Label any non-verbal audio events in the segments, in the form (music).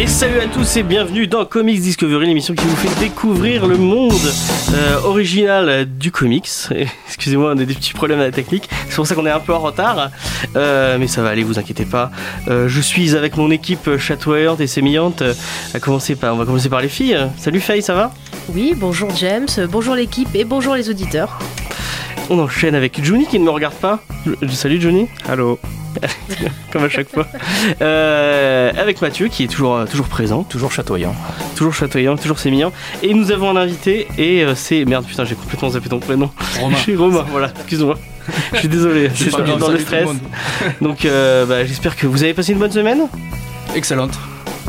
Et salut à tous et bienvenue dans Comics Discovery, l'émission qui vous fait découvrir le monde euh, original du comics. (laughs) Excusez-moi, on a des petits problèmes à la technique, c'est pour ça qu'on est un peu en retard, Euh, mais ça va aller, vous inquiétez pas. Euh, je suis avec mon équipe chatoyante et sémillante. À commencer par, on va commencer par les filles. Salut Faye, ça va? Oui, bonjour James, bonjour l'équipe et bonjour les auditeurs. On enchaîne avec Johnny qui ne me regarde pas. Je- Salut Johnny. Allô (laughs) Comme à chaque fois. Euh, avec Mathieu qui est toujours, toujours présent. Toujours chatoyant. toujours chatoyant, toujours sémillant. Et nous avons un invité, et euh, c'est. Merde, putain, j'ai complètement zappé ton prénom. Romain. (laughs) Je suis Romain, voilà, excuse-moi. (laughs) Je suis désolé, je suis pas dans, grave, le stress. Donc, euh, bah, j'espère que vous avez passé une bonne semaine. Excellente.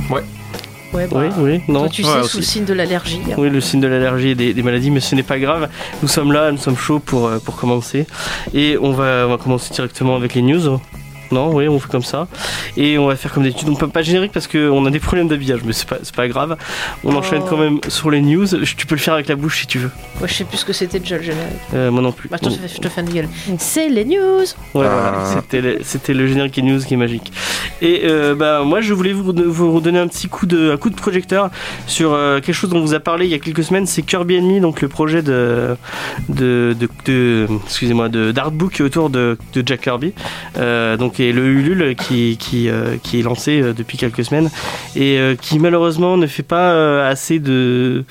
Ouais, bah, oui, oui, non. Toi, tu Ouais, sais, aussi. sous le signe de l'allergie. hein. Oui, le signe de l'allergie et des, des maladies, mais ce n'est pas grave. Nous sommes là, nous sommes chauds pour, euh, pour commencer. Et on va, on va commencer directement avec les news. Non, oui, on fait comme ça. Et on va faire comme d'habitude. On peut pas générique parce qu'on a des problèmes d'habillage, mais c'est pas, c'est pas grave. On Oh. enchaîne quand même sur les news. Je- Tu peux le faire avec la bouche si tu veux. Moi, je sais plus ce que c'était déjà le générique. Euh, moi non plus. Bah, je, te fais, je te fais une gueule. C'est les news Ouais, Ah. voilà, c'était le, c'était le générique et news qui est magique. Et euh, bah, moi, je voulais vous, vous redonner un petit coup de, un coup de projecteur sur euh, quelque chose dont on vous a parlé il y a quelques semaines. C'est Kirby Enemy, donc le projet de, de, de, de- excusez-moi, de d'artbook autour de, de Jack Kirby. Euh, le Ulule qui qui, euh, qui est lancé euh, depuis quelques semaines et euh, qui malheureusement ne fait pas assez de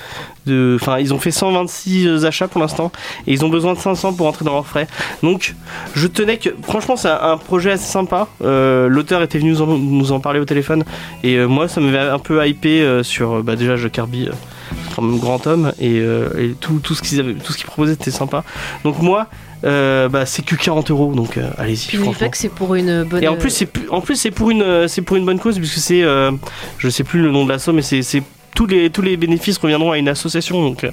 enfin ils ont fait 126 achats pour l'instant et ils ont besoin de 500 pour entrer dans leurs frais. Donc je tenais que franchement c'est un, projet assez sympa. L'auteur était venu nous en, parler au téléphone et moi ça m'avait un peu hypé sur bah, déjà Jack Kirby quand même grand homme et, et tout, tout ce qu'ils avaient tout ce qu'ils proposaient était sympa. Donc moi euh, bah, c'est que 40 euros donc euh, allez-y franchement c'est pour une bonne. et en plus, c'est en plus c'est pour une euh, c'est pour une bonne cause puisque c'est je sais plus le nom de l'asso mais c'est c'est tous les tous les bénéfices reviendront à une association donc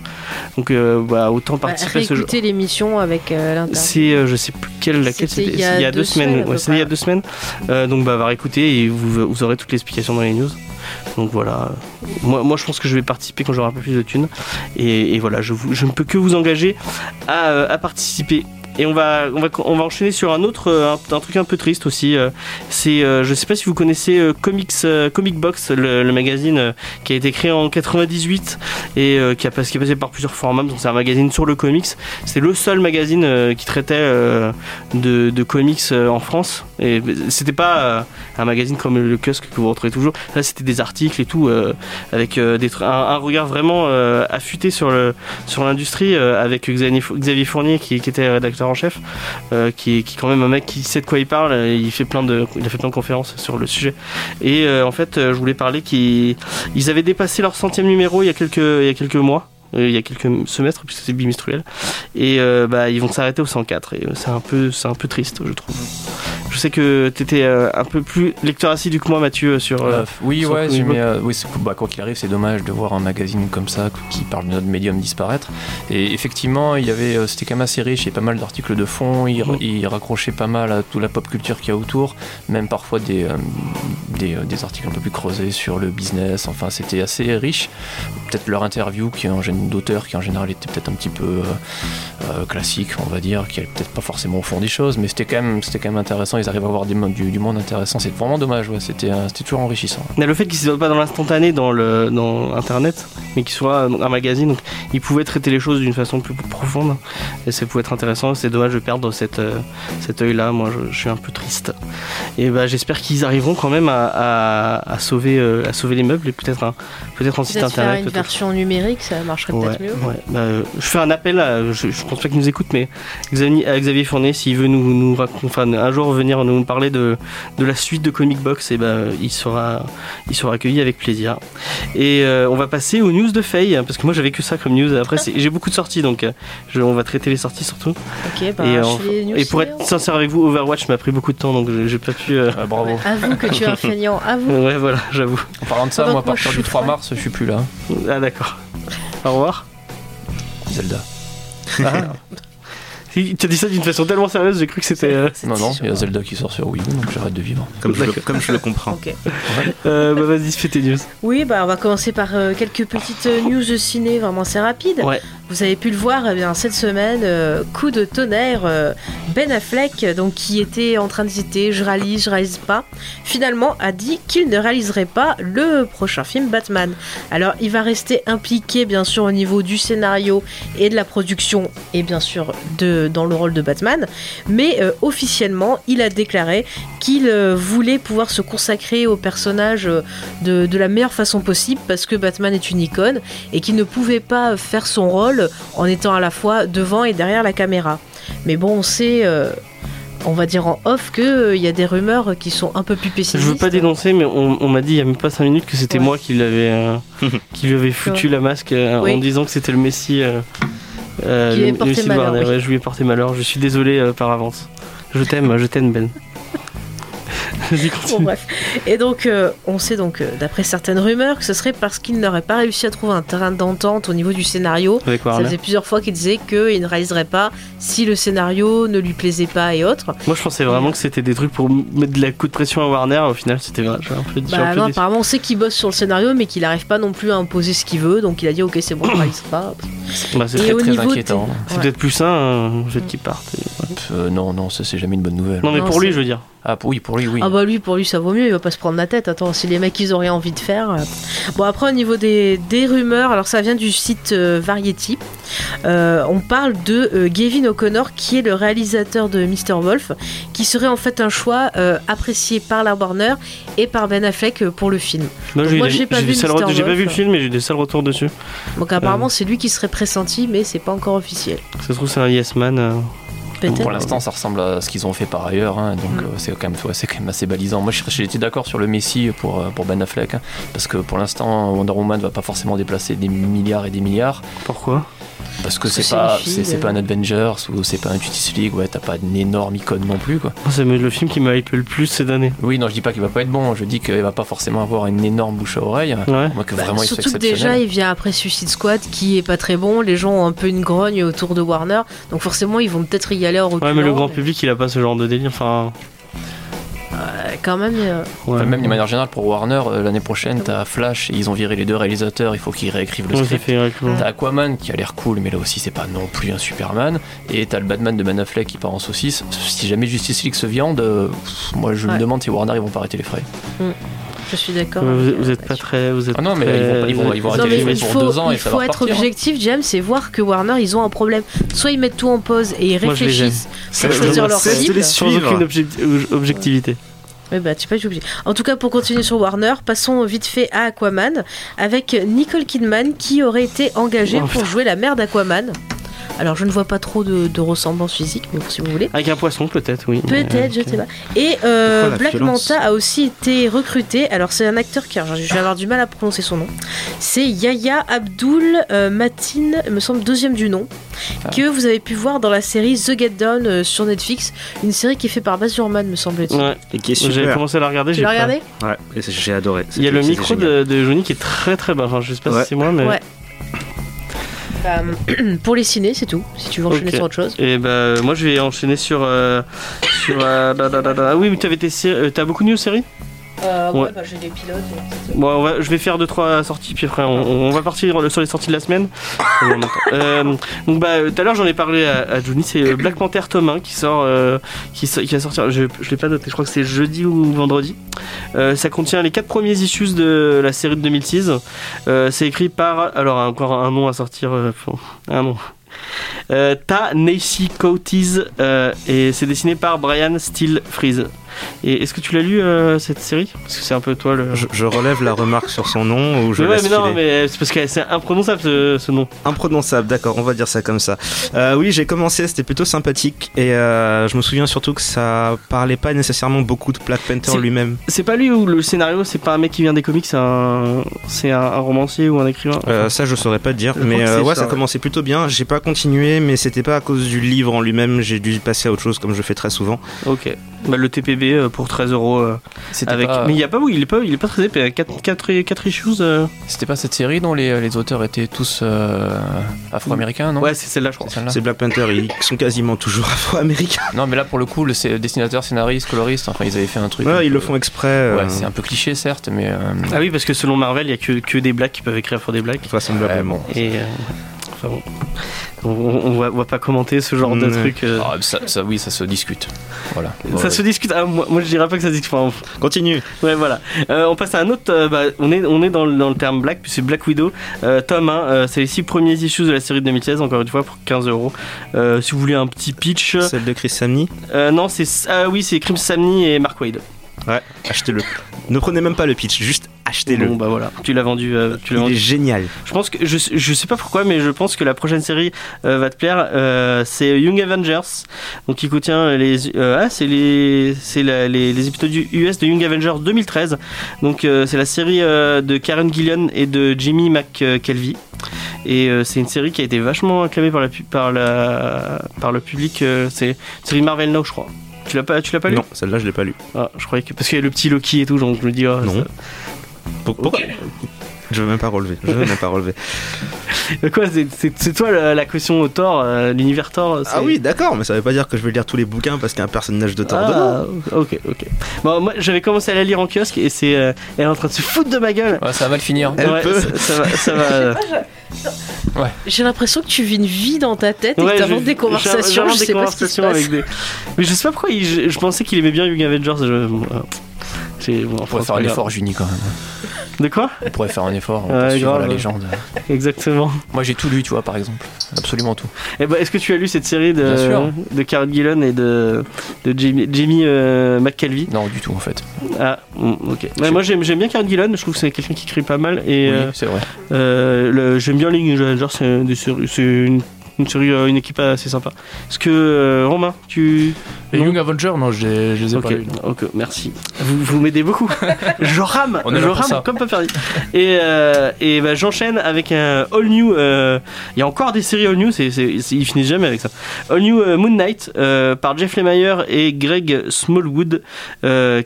donc euh, bah, autant bah, participer à ce jeu. l'émission avec euh. C'est euh, je sais plus quelle laquelle C'était il y a deux semaines, ouais, c'était il y a deux semaines donc bah va réécouter et vous, vous aurez toutes les explications dans les news donc voilà. Moi, je pense que je vais participer quand j'aurai un peu plus de thunes. Et, voilà je, ne peux que vous engager à, euh, à participer et on va, on, va, on va enchaîner sur un autre euh, un, truc un peu triste aussi. euh, C'est, euh, je sais pas si vous connaissez Comics, Comic Box, le, magazine qui a été créé en 98 et qui, a, qui est passé par plusieurs formats. Donc c'est un magazine sur le comics. C'est le seul magazine qui traitait de, comics en France. Et c'était pas un magazine comme le Cusk que vous retrouvez toujours. Là c'était des articles et tout avec des, un, regard vraiment affûté sur le sur l'industrie avec Xavier, Fournier qui était rédacteur en chef, euh, qui est qui quand même un mec qui sait de quoi il parle. euh, Il fait plein de il a fait plein de conférences sur le sujet. Et euh, en fait je voulais parler qu'ils ils avaient dépassé leur centième numéro il y a quelques il y a quelques mois. Euh, Il y a quelques semestres puisque c'est bimestruel. Et euh, bah ils vont s'arrêter au 104 et c'est un peu c'est un peu triste je trouve. Je sais que t'étais euh, un peu plus lecteur assidu que moi Mathieu sur euh, oui, sur ouais, mais, oui, bah, quoi qu'il arrive, c'est dommage de voir un magazine comme ça qui parle de notre médium disparaître. Et effectivement, il y avait, c'était quand même assez riche, il y a pas mal d'articles de fond, il, Mm. il raccrochait pas mal à toute la pop culture qu'il y a autour, même parfois des, des, des articles un peu plus creusés sur le business, enfin c'était assez riche. Peut-être leur interview qui en gén- d'auteur qui en général était peut-être un petit peu euh, euh, classique, on va dire, qui est peut-être pas forcément au fond des choses, mais c'était quand même, c'était quand même intéressant, ils arrivent à avoir des, du, du monde intéressant, c'est vraiment dommage, ouais, c'était, euh, c'était toujours enrichissant. Mais le fait qu'il ne soit pas dans l'instantané dans, le, dans internet, mais qu'il soit un magazine, donc il pouvait traiter les choses d'une façon plus profonde. Et ça pouvait être intéressant. C'est dommage de perdre cette, euh, cet œil-là. Moi, je, je suis un peu triste. Et bah, j'espère qu'ils arriveront quand même à, à- à sauver, euh, à sauver les meubles et peut-être un, peut-être un site faire internet. une version numérique, ça Ouais, peut-être mieux. ouais. Bah, euh, je fais un appel, à, je, je pense pas qu'il nous écoute, mais Xavier, à Xavier Fournier, s'il veut nous, nous enfin, un jour venir nous parler de, de la suite de Comic Box, et ben il sera, il sera accueilli avec plaisir. Et euh, on va passer aux news de Faye, parce que moi j'avais que ça comme news. Après, j'ai beaucoup de sorties, donc euh, je- on va traiter les sorties surtout. Ok, bah, et, euh, et pour être sincère avec vous, Overwatch m'a pris beaucoup de temps, donc j'ai pas pu. euh, Ah, bravo. Ouais, avoue que tu es un (laughs) feignant, avoue. Ouais, voilà, j'avoue. En parlant de ça, Pendant moi, à partir du suis 3 fan. mars, je suis plus là. Ah d'accord. Au revoir. Zelda. Ah. (laughs) Il t'a dit ça d'une façon tellement sérieuse, j'ai cru que c'était. euh, Non, non, il y a. Zelda qui sort sur Wii U, donc j'arrête de vivre. Comme je, comme je le comprends. Ok. euh, bah vas-y, fais tes news. Oui, bah on va commencer par euh, quelques petites news de ciné vraiment assez rapides. Ouais. Vous avez pu le voir eh bien, cette semaine, euh, coup de tonnerre, euh, Ben Affleck, donc qui était en train d'hésiter, je réalise, je réalise pas, finalement a dit qu'il ne réaliserait pas le prochain film Batman. Alors il va rester impliqué bien sûr au niveau du scénario et de la production et bien sûr de, dans le rôle de Batman, mais euh, officiellement il a déclaré qu'il euh, voulait pouvoir se consacrer au personnage euh, de, de la meilleure façon possible parce que Batman est une icône et qu'il ne pouvait pas faire son rôle en étant à la fois devant et derrière la caméra. Mais bon, on sait, euh, on va dire en off, qu'il y a des rumeurs qui sont un peu plus pessimistes. Je veux pas dénoncer, mais on, on m'a dit il y a même pas 5 minutes que c'était Ouais. moi qui l'avais euh, (laughs) qui lui avait foutu la masque euh, Oui. en disant que c'était le Messie. Euh, lui Warner. Ouais, je lui ai porté malheur. Je suis désolé euh, par avance. Je t'aime, je t'aime Ben. (laughs) Bon, bref. Et donc, euh, on sait donc, euh, d'après certaines rumeurs, que ce serait parce qu'il n'aurait pas réussi à trouver un terrain d'entente au niveau du scénario. Avec Ça faisait plusieurs fois qu'il disait qu'il ne réaliserait pas si le scénario ne lui plaisait pas et autres. Moi je pensais vraiment que c'était des trucs pour mettre de la coup de pression à Warner. Au final, c'était vrai. Un peu, un Bah peu non, apparemment, on sait qu'il bosse sur le scénario, mais qu'il n'arrive pas non plus à imposer ce qu'il veut. Donc, il a dit, ok, c'est bon, je réalise pas. Bah, c'est Et très- au très niveau inquiétant. des- c'est Ouais. peut-être plus sain, euh, je qu'il parte. Euh, non, non, ça c'est jamais une bonne nouvelle. Non, mais Non, pour lui, je veux dire. Ah, oui, pour lui, oui. Ah bah lui, pour lui, ça vaut mieux, il va pas se prendre la tête. Attends, si les mecs, ils ont rien envie de faire... euh. Bon, après, au niveau des, des rumeurs, alors ça vient du site euh, Variety. Euh, on parle de euh, Gavin O'Connor, qui est le réalisateur de Mr. Wolf, qui serait en fait un choix euh, apprécié par la Warner et par Ben Affleck pour le film. Moi, Moi, j'ai pas vu j'ai pas vu le film, mais j'ai des sales retours dessus. Donc apparemment, c'est lui qui serait pressenti, mais c'est pas encore officiel. Ça se trouve, c'est un yes man. Peut-être. Pour l'instant, ça ressemble à ce qu'ils ont fait par ailleurs, hein, donc Mm. euh, c'est quand, même- ouais, c'est quand même assez balisant. Moi, j'étais d'accord sur le Messi pour, euh, pour Ben Affleck, hein, parce que pour l'instant, Wonder Woman va pas forcément déplacer des milliards et des milliards, Pourquoi? Parce que Parce que c'est pas, une fille, c'est c'est euh. pas un Avengers ou c'est pas un Justice League, ouais, t'as pas une énorme icône non plus, quoi. C'est le film qui m'a hypé le plus cette année. Oui, non, je dis pas qu'il va pas être bon, je dis qu'il va pas forcément avoir une énorme bouche à oreille. Ouais. Moi, que Bah, vraiment il soit surtout que déjà il vient après Suicide Squad qui est pas très bon, les gens ont un peu une grogne autour de Warner, donc forcément ils vont peut-être y aller en reculant. Ouais, mais le grand public, il a pas ce genre de délire. Enfin, Euh, quand même, euh, ouais. Enfin, même de manière générale, pour Warner, euh, l'année prochaine, t'as Flash, et ils ont viré les deux réalisateurs, il faut qu'ils réécrivent le Ouais, script. fait ouais, cool. T'as Aquaman qui a l'air cool, mais là aussi c'est pas non plus un Superman. Et t'as le Batman de Ben Affleck qui part en saucisse. Si jamais Justice League se viande, euh, pff, moi je Ouais. me demande si Warner ils vont pas arrêter les frais. Je suis d'accord. Vous, avec, êtes- vous euh, êtes pas très. Vous êtes Ah non, mais très- ils vont pas- ils vont- ils vont Non, mais il faut, deux ans et il ça faut va être objectif, James, et voir que Warner ils ont un problème. Soit ils mettent tout en pause et ils Moi, réfléchissent C'est pour choisir leur c'est de cible. Sans aucune objecti- objectivité. Oui, bah, tu peux pas obligé. En tout cas, pour continuer sur Warner, passons vite fait à Aquaman avec Nicole Kidman qui aurait été engagée Oh, pour jouer la mère d'Aquaman. Alors, je ne vois pas trop de, de ressemblance physique, mais si vous voulez. Avec un poisson, peut-être, oui. Peut-être, je ok. sais pas. Et euh, Black violence Manta a aussi été recruté. Alors, c'est un acteur qui, je vais avoir du mal à prononcer son nom. C'est Yaya Abdul euh, Matin, me semble deuxième du nom, Ah. que vous avez pu voir dans la série The Get Down euh, sur Netflix, une série qui est faite par Baz Luhrmann, me semble-t-il. Ouais, Et qui est j'ai super. commencé à la regarder. Tu j'ai l'as regardé? Ouais, j'ai adoré. Il y a le micro de, de Johnny qui est très très bas. Enfin, je sais pas Ouais. si c'est moi, mais. Ouais. Bah, (clears throat) pour les ciné, c'est tout. Si tu veux enchaîner sur autre chose. Et bah, moi, je vais enchaîner sur. euh, sur euh, da, da, da, da. Ah oui, mais sé- euh, t'as beaucoup de news séries? Euh, ouais, Ouais. bah, j'ai des pilotes. Bon, on va, je vais faire deux trois sorties, puis après, on, on va partir sur les sorties de la semaine. Euh, donc, bah, tout à l'heure, j'en ai parlé à, à Johnny. C'est euh, Black Panther tome 1 qui sort, euh, qui, va sortir. Je, je l'ai pas noté. Je crois que c'est jeudi ou vendredi. Ça contient les quatre premiers issues de la série de 2006. Euh, c'est écrit par, alors encore un nom à sortir, un nom. Euh, Ta Neishi Coates euh, et c'est dessiné par Brian Steele Freeze. Et est-ce que tu l'as lu euh, cette série? Parce que c'est un peu toi le. Je, je relève la remarque sur son nom ou je mais ouais, laisse mais non, mais c'est parce que c'est imprononçable ce, ce nom. Imprononçable, d'accord, on va dire ça comme ça. Euh, oui, j'ai commencé, c'était plutôt sympathique et euh, je me souviens surtout que ça parlait pas nécessairement beaucoup de Black Panther lui-même. C'est pas lui ou le scénario, c'est pas un mec qui vient des comics, c'est un, c'est un, un romancier ou un écrivain? Ça, je saurais pas te dire, mais ouais, ça, ça ouais. commençait plutôt bien. J'ai pas continué, mais c'était pas à cause du livre en lui-même. J'ai dû passer à autre chose, comme je fais très souvent. Ok. Bah, le TPB épais euh, pour 13 euros. euh, C'était avec... pas, Mais il y a pas, oui, il est pas, il est pas très épais. 4, 4, issues. euh. c'était pas cette série dont les, les auteurs étaient tous euh, afro-américains, non? Ouais, c'est celle-là, je crois. C'est Black Panther, ils sont quasiment toujours (laughs) afro-américains. Non, mais là pour le coup, le dessinateur, scénariste, coloriste, enfin ils avaient fait un truc. Ouais, ils peu- le font exprès. euh, Ouais, c'est un peu cliché certes, mais. euh, Ah oui, parce que selon Marvel, il y a que, que des blacks qui peuvent écrire pour des blacks. vraisemblablement. Et euh, enfin bon, on, on va, on va pas commenter ce genre de truc. euh. ah, ça, ça, oui, ça se discute. Voilà. Ça Ouais. se discute. Ah, moi, moi, je dirais pas que ça se discute. Enfin, Continue. Ouais, voilà. Euh, on passe à un autre. euh, bah, on est, on est dans, le- dans le terme Black, puis c'est Black Widow. Euh, tome 1, euh, c'est les 6 premiers issues de la série de 2016, encore une fois, pour 15 euros. Si vous voulez un petit pitch. Celle de Chris Samney. Euh, non, c'est. Ah oui, c'est Crim Samney et Mark Wade. Ouais, achetez-le. Ne prenez même pas le pitch, juste achetez-le. Bon, bah voilà. Tu l'as vendu. euh, tu l'as Il est vendu. génial. Je pense que. Je, je sais pas pourquoi, mais je pense que la prochaine série euh, va te plaire. Euh, c'est Young Avengers. Donc, qui contient les. euh, ah, c'est les. C'est la- les, les épisodes US de Young Avengers 2013. Donc, c'est la série de Karen Gillian et de Jimmy McKelvey. Et c'est une série qui a été vachement acclamée par, la, par, la, par le public. c'est une série Marvel Now, je crois. Tu l'as pas, tu l'as pas lu? Non, celle-là, je l'ai pas lu. Ah, je croyais que parce qu'il y a le petit Loki et tout, donc je me dis. ah, Non. ça- Pour- Pourquoi Je veux même pas relever. Je veux même pas relever. (laughs) Euh, Quoi, c'est- toi la, la caution au Thor, euh, l'univers Thor c'est- Ah oui, d'accord, mais ça veut pas dire que je vais lire tous les bouquins parce qu'il y a un personnage de Thor dedans. Ah, ok, ok. Bon, moi j'avais commencé à la lire en kiosque et c'est. euh, elle est en train de se foutre de ma gueule. Ouais, ça va mal finir. Elle Ouais, peut. Ça, ça va. Ça va euh, J'ai l'impression que tu vis une vie dans ta tête et que t'inventes des conversations. Je vraiment sais des pas ce qui se conversations passe. avec des. Mais je sais pas pourquoi il- je, je pensais qu'il aimait bien Young Avengers. Je, euh, bon, On enfin, pourrait c'est faire pas un grave. effort, Juni, quand même. De quoi On pourrait faire un effort pour suivre grave, la légende. Exactement. Moi, j'ai tout lu, tu vois, par exemple. Absolument tout. Eh ben, est-ce que tu as lu cette série de, de Karen Gillan et de, de Jamie, Jamie euh, McKelvey? Non, du tout, en fait. Ah, ok. Ouais, moi j'aime j'aime bien Karen Gillan, je trouve que c'est quelqu'un qui écrit pas mal et. Oui, euh, c'est vrai. Euh, J'aime bien des séries- c'est une, une série, euh, une équipe assez sympa. Est-ce que euh, Romain, tu. Non. Young Avenger, non, je les, les ai Ok, pas lus. ok, merci. Vous, vous m'aidez beaucoup. (laughs) je rame, On je rame comme pas perdu. Et, euh, et bah, j'enchaîne avec un All New. euh, Il y a encore des séries All New, c'est, ils finissent jamais avec ça. All New Moon Knight par Jeff Lemire et Greg Smallwood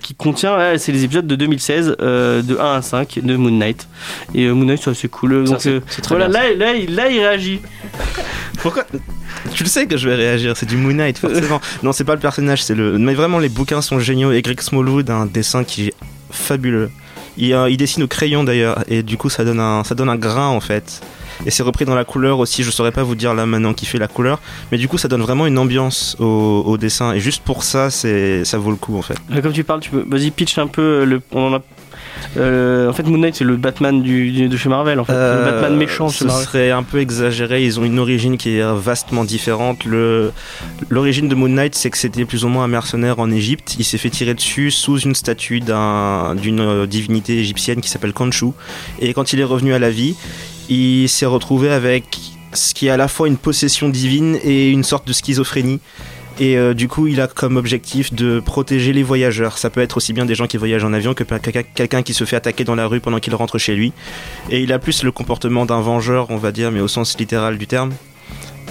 qui contient, là, c'est les épisodes de 2016, euh, de 1 à 5 de Moon Knight. Et Moon Knight, c'est assez cool. Ça, Donc, c'est- c'est très voilà, bien, là, là, là, il réagit. Pourquoi Tu le sais que je vais réagir, c'est du Moon Knight, forcément. (laughs) non, c'est pas le personnage, c'est le. Mais vraiment, les bouquins sont géniaux. Et Greg Smallwood a un dessin qui est fabuleux. Il, euh, il dessine au crayon d'ailleurs, et du coup, ça donne un, ça donne un grain en fait. Et c'est repris dans la couleur aussi. Je saurais pas vous dire là maintenant qui fait la couleur, mais du coup, ça donne vraiment une ambiance au, au dessin. Et juste pour ça, c'est, ça vaut le coup en fait. Comme tu parles, tu peux. Vas-y, pitch un peu. Le, on en a. euh, en fait, Moon Knight, c'est le Batman du, du- de chez Marvel. En fait, Euh, le Batman méchant Ce serait un peu exagéré. Ils ont une origine qui est vastement différente. Le l'origine de Moon Knight, c'est que c'était plus ou moins un mercenaire en Égypte. Il s'est fait tirer dessus sous une statue d'un- d'une euh, divinité égyptienne qui s'appelle Khonshu. Et quand il est revenu à la vie, il s'est retrouvé avec ce qui est à la fois une possession divine et une sorte de schizophrénie. Et euh, du coup, il a comme objectif de protéger les voyageurs. Ça peut être aussi bien des gens qui voyagent en avion que quelqu'un qui se fait attaquer dans la rue pendant qu'il rentre chez lui. Et il a plus le comportement d'un vengeur, on va dire, mais au sens littéral du terme.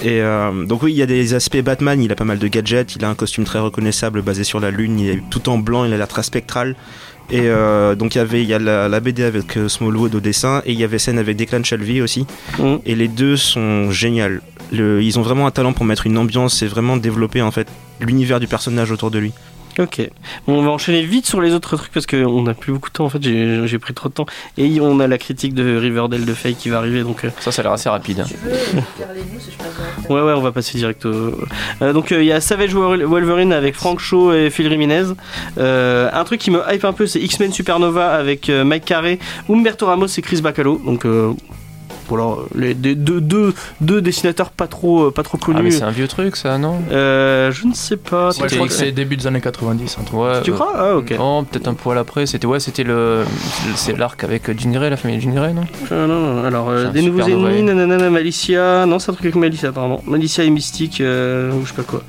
Et euh, donc oui, il y a des aspects Batman, il a pas mal de gadgets, il a un costume très reconnaissable basé sur la lune, il est tout en blanc, il a l'air très spectral. Et euh, donc il y avait il y a la, la BD avec euh, Smallwood au dessin et il y avait scène avec Declan Shalvey aussi. Mhm. Et les deux sont géniales. Le- ils ont vraiment un talent pour mettre une ambiance et vraiment développer en fait l'univers du personnage autour de lui. Ok. Bon, on va enchaîner vite sur les autres trucs parce qu'on n'a plus beaucoup de temps. En fait, j'ai pris trop de temps. Et on a la critique de Riverdale de Faye qui va arriver. Donc, euh, Ça, ça a l'air assez rapide. Tu veux faire les news je passe ouais, ouais, on va passer direct au. Euh, donc, euh, il y a Savage Wolverine avec Frank Shaw et Phil Jimenez. Euh, un truc qui me hype un peu, c'est X-Men Supernova avec euh, Mike Carey, Umberto Ramos et Chris Bacalo. Donc, euh, voilà, les des- deux, deux, deux dessinateurs pas trop, euh, pas trop Ah, mais connus. c'est un vieux truc, ça, non? Euh, je ne sais pas. Ouais, je crois que c'est début des années 90. un truc. Ouais. Tu euh, crois? Ah, ok. Non, peut-être un poil après. C'était ouais, c'était le, c'est l'arc avec Jean Grey, la famille Jean Grey, non? Euh, non, non, alors euh, des nouveaux ennemis, nanana, Malicia, non c'est un truc avec Malicia apparemment, Malicia et Mystique, euh, ou je sais pas quoi.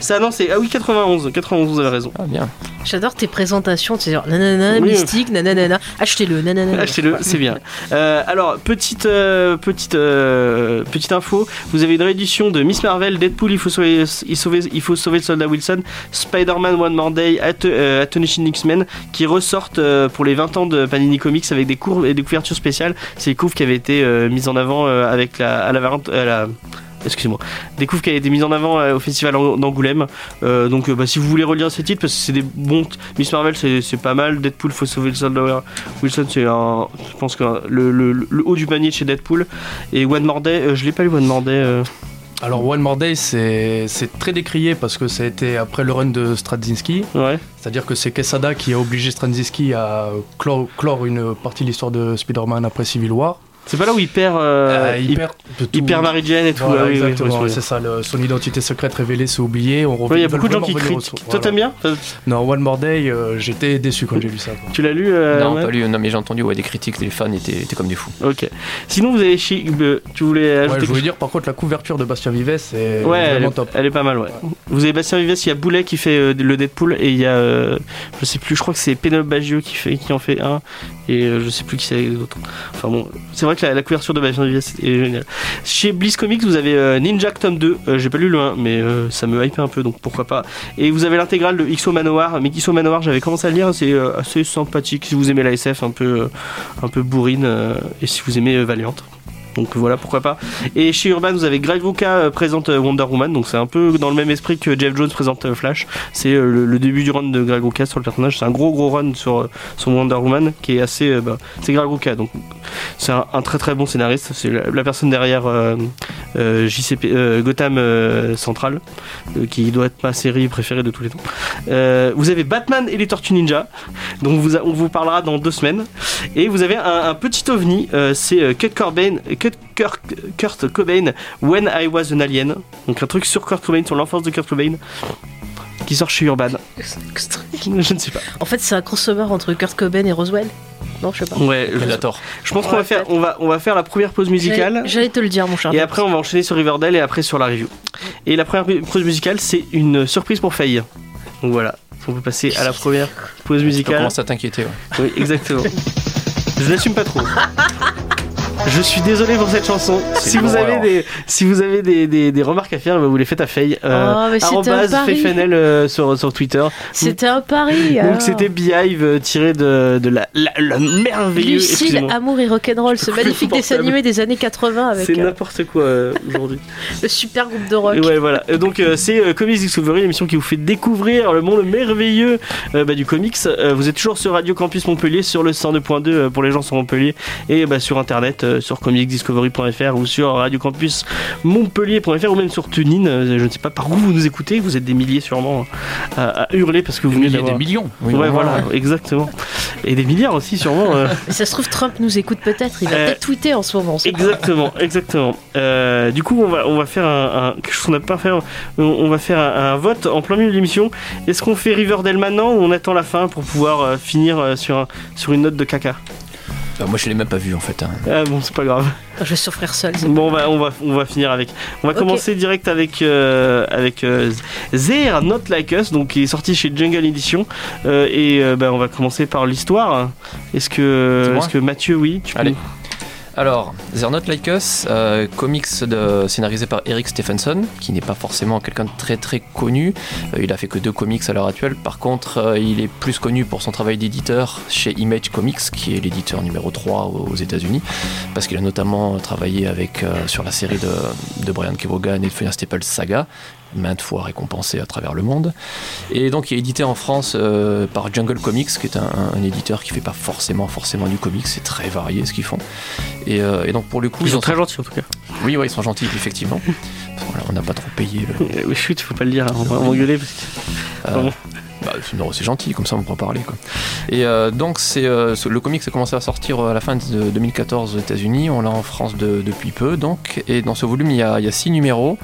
Ça non c'est, ah oui 91, 91 vous avez raison. Ah bien. J'adore tes présentations, tu sais, genre nanana, Oui. mystique, nanana, achetez-le, nanana. Achetez-le, c'est bien. Euh, alors petite, petite, euh, petite info, vous avez une réédition de Miss Marvel, Deadpool, il faut sauver, il faut le soldat Wilson, Spider-Man One More Day, At- euh, X-Men, qui ressortent euh, pour les 20 ans de Panini Comics avec des courbes et des couvertures spéciales. C'est les couves qui avaient été euh, mises en avant euh, avec la, à la à la- Excusez-moi, couves qui avaient été mises en avant euh, au festival d'Angoulême. Euh, donc, euh, bah, si vous voulez relire ces titres, parce que c'est des bons. Miss Marvel, c'est pas mal. Deadpool, faut sauver le soldat Wilson, c'est un. Je pense que le, le- le haut du panier de chez Deadpool. Et One More Day, euh, je l'ai pas lu One More Day. euh, Alors One More Day, c'est très décrié parce que ça a été après le run de Straczynski. ouais. C'est-à-dire que c'est Quesada qui a obligé Straczynski à clore, clore une partie de l'histoire de Spider-Man après Civil War. C'est pas là où il perd. euh, Euh, il, perd il tout. perd Mary Jane et tout. Voilà, ah oui, exactement, oui, oui, c'est ça, le- son identité secrète révélée, c'est oublié. On Ouais, Il y a beaucoup de gens qui source, Toi, voilà. t'aimes bien Non, One More Day, euh, j'étais déçu quand j'ai vu ça. quoi. Tu l'as lu euh, non, ouais pas lu, non, mais j'ai entendu ouais, des critiques, les fans étaient, étaient comme des fous. Ok. Sinon, vous avez chez. euh, tu voulais ajouter Ouais, je voulais dire par contre la couverture de Bastien Vives c'est Ouais, elle vraiment est, top. elle est pas mal, ouais. Vous avez Bastien Vives, il y a Boulet qui fait euh, le Deadpool et il y a, euh, je sais plus, je crois que c'est Pénélope Baggio qui, fait, qui en fait un et euh, je sais plus qui c'est les autres. Enfin bon, c'est vrai la, la couverture de Bastien Vives est géniale. Chez Bliss Comics, vous avez euh, Ninja tome 2, euh, j'ai pas lu le 1, mais euh, ça me hype un peu donc pourquoi pas. Et vous avez l'intégrale de XO Manowar, mais XO Manowar, j'avais commencé à le lire, c'est assez sympathique si vous aimez la SF un peu, un peu bourrine et si vous aimez Valiant. Donc voilà, pourquoi pas. Et chez Urban, vous avez Greg Rucka euh, présente euh, Wonder Woman, donc c'est un peu dans le même esprit que Jeff Jones présente euh, Flash. C'est le, début du run de Greg Rucka sur le personnage. C'est un gros gros run sur, sur Wonder Woman qui est assez. bah, c'est Greg Rucka, donc c'est un, très très bon scénariste. C'est la, personne derrière JCP, Gotham Central, qui doit être ma série préférée de tous les temps. Vous avez Batman et les Tortues Ninja, a- on vous parlera dans deux semaines. Et vous avez un, petit ovni, c'est Kurt Cobain, Kurt, Kurt, Kurt Cobain, When I Was an Alien. Donc un truc sur Kurt Cobain, sur l'enfance de Kurt Cobain, qui sort chez Urban. Je ne sais pas. En fait, c'est un crossover entre Kurt Cobain et Roswell. Non, je sais pas. Ouais, je, Predator. je pense qu'on Ouais, va faire, on va, on va faire la première pause musicale. J'allais- J'allais te le dire, mon cher. Et après, on va enchaîner sur Riverdale et après sur la review. Et la première pause musicale, c'est une surprise pour Faye. Donc voilà, on peut passer à la première pause musicale. commences à t'inquiéter. ouais. Oui, exactement. (laughs) Je n'assume pas trop. Je suis désolé pour cette chanson. Si vous, avez des, si vous avez des, des- des remarques à faire, bah, vous les faites à Faye. Oh, mais c'était un arrobase pari. FayFNL, euh, sur, sur Twitter. C'était un pari. Donc c'était Beehive euh, tiré de, de la, la, la merveilleuse. Lucille. Amour et Rock'n'Roll, ce magnifique dessin animé des années 80 avec C'est euh, n'importe quoi euh, aujourd'hui. (laughs) le super groupe de rock. Et ouais, voilà. Et donc, euh, c'est euh, Comics Discovery, l'émission qui vous fait découvrir le monde merveilleux euh, bah, du comics. Euh, vous êtes toujours sur Radio Campus Montpellier, sur le 102.2 euh, pour les gens sur Montpellier, et bah, sur internet, euh, sur comicsdiscovery.fr ou sur Radio Campus Montpellier.fr ou même sur TuneIn. Euh, je ne sais pas par où vous nous écoutez, vous êtes des milliers sûrement à, à hurler parce que vous Des venez milliers, d'avoir. des millions. Oui, ouais, voilà, exactement. Et des milliards aussi, sûrement. euh. Mais (laughs) ça se trouve, Trump nous écoute peut-être. Il va Euh, peut-être tweeter en ce moment. Exactement, exactement. Euh, du coup, on va, on va faire un, un- quelque chose qu'on n'a pas fait. On, on va faire un, un vote en plein milieu de l'émission. Est-ce qu'on fait Riverdale maintenant ou on attend la fin pour pouvoir euh, finir euh, sur, un- sur une note de caca? Bah, moi, je l'ai même pas vu en fait. hein. Ah bon, c'est pas grave. Je vais souffrir seul. Bon, on va, on va, on va finir avec. On va commencer direct avec euh, avec euh, Not Like Us, donc qui est sorti chez Jungle Edition. Euh, et euh, bah, on va commencer par l'histoire. Est-ce que, est-ce que Mathieu, oui, tu peux Allez. Alors, They're Not Like Us, euh, comics de, scénarisé par Eric Stephenson, qui n'est pas forcément quelqu'un de très très connu. Euh, il a fait que deux comics à l'heure actuelle. Par contre, euh, il est plus connu pour son travail d'éditeur chez Image Comics, qui est l'éditeur numéro 3 aux États-Unis, parce qu'il a notamment travaillé avec, euh, sur la série de, de Brian Kevogan et de Staples Saga maintes fois récompensé à travers le monde. Et donc il est édité en France euh, par Jungle Comics, qui est un, un éditeur qui fait pas forcément forcément du comics, c'est très varié ce qu'ils font. Et, euh, et donc pour le coup, Ils sont ont- très gentils en tout cas. oui, ouais, ils sont gentils, effectivement. (laughs) Voilà, on n'a pas trop payé le. Euh, (laughs) Oui, chut, faut pas le dire, hein, on va m'engueuler parce que. Euh, bah, c'est- c'est gentil, comme ça on pourra parler. Quoi. Et euh, donc, euh, le comic a commencé à sortir à la fin de 2014 aux États-Unis. On l'a en France de- depuis peu. Donc, et dans ce volume, il y a, six numéros.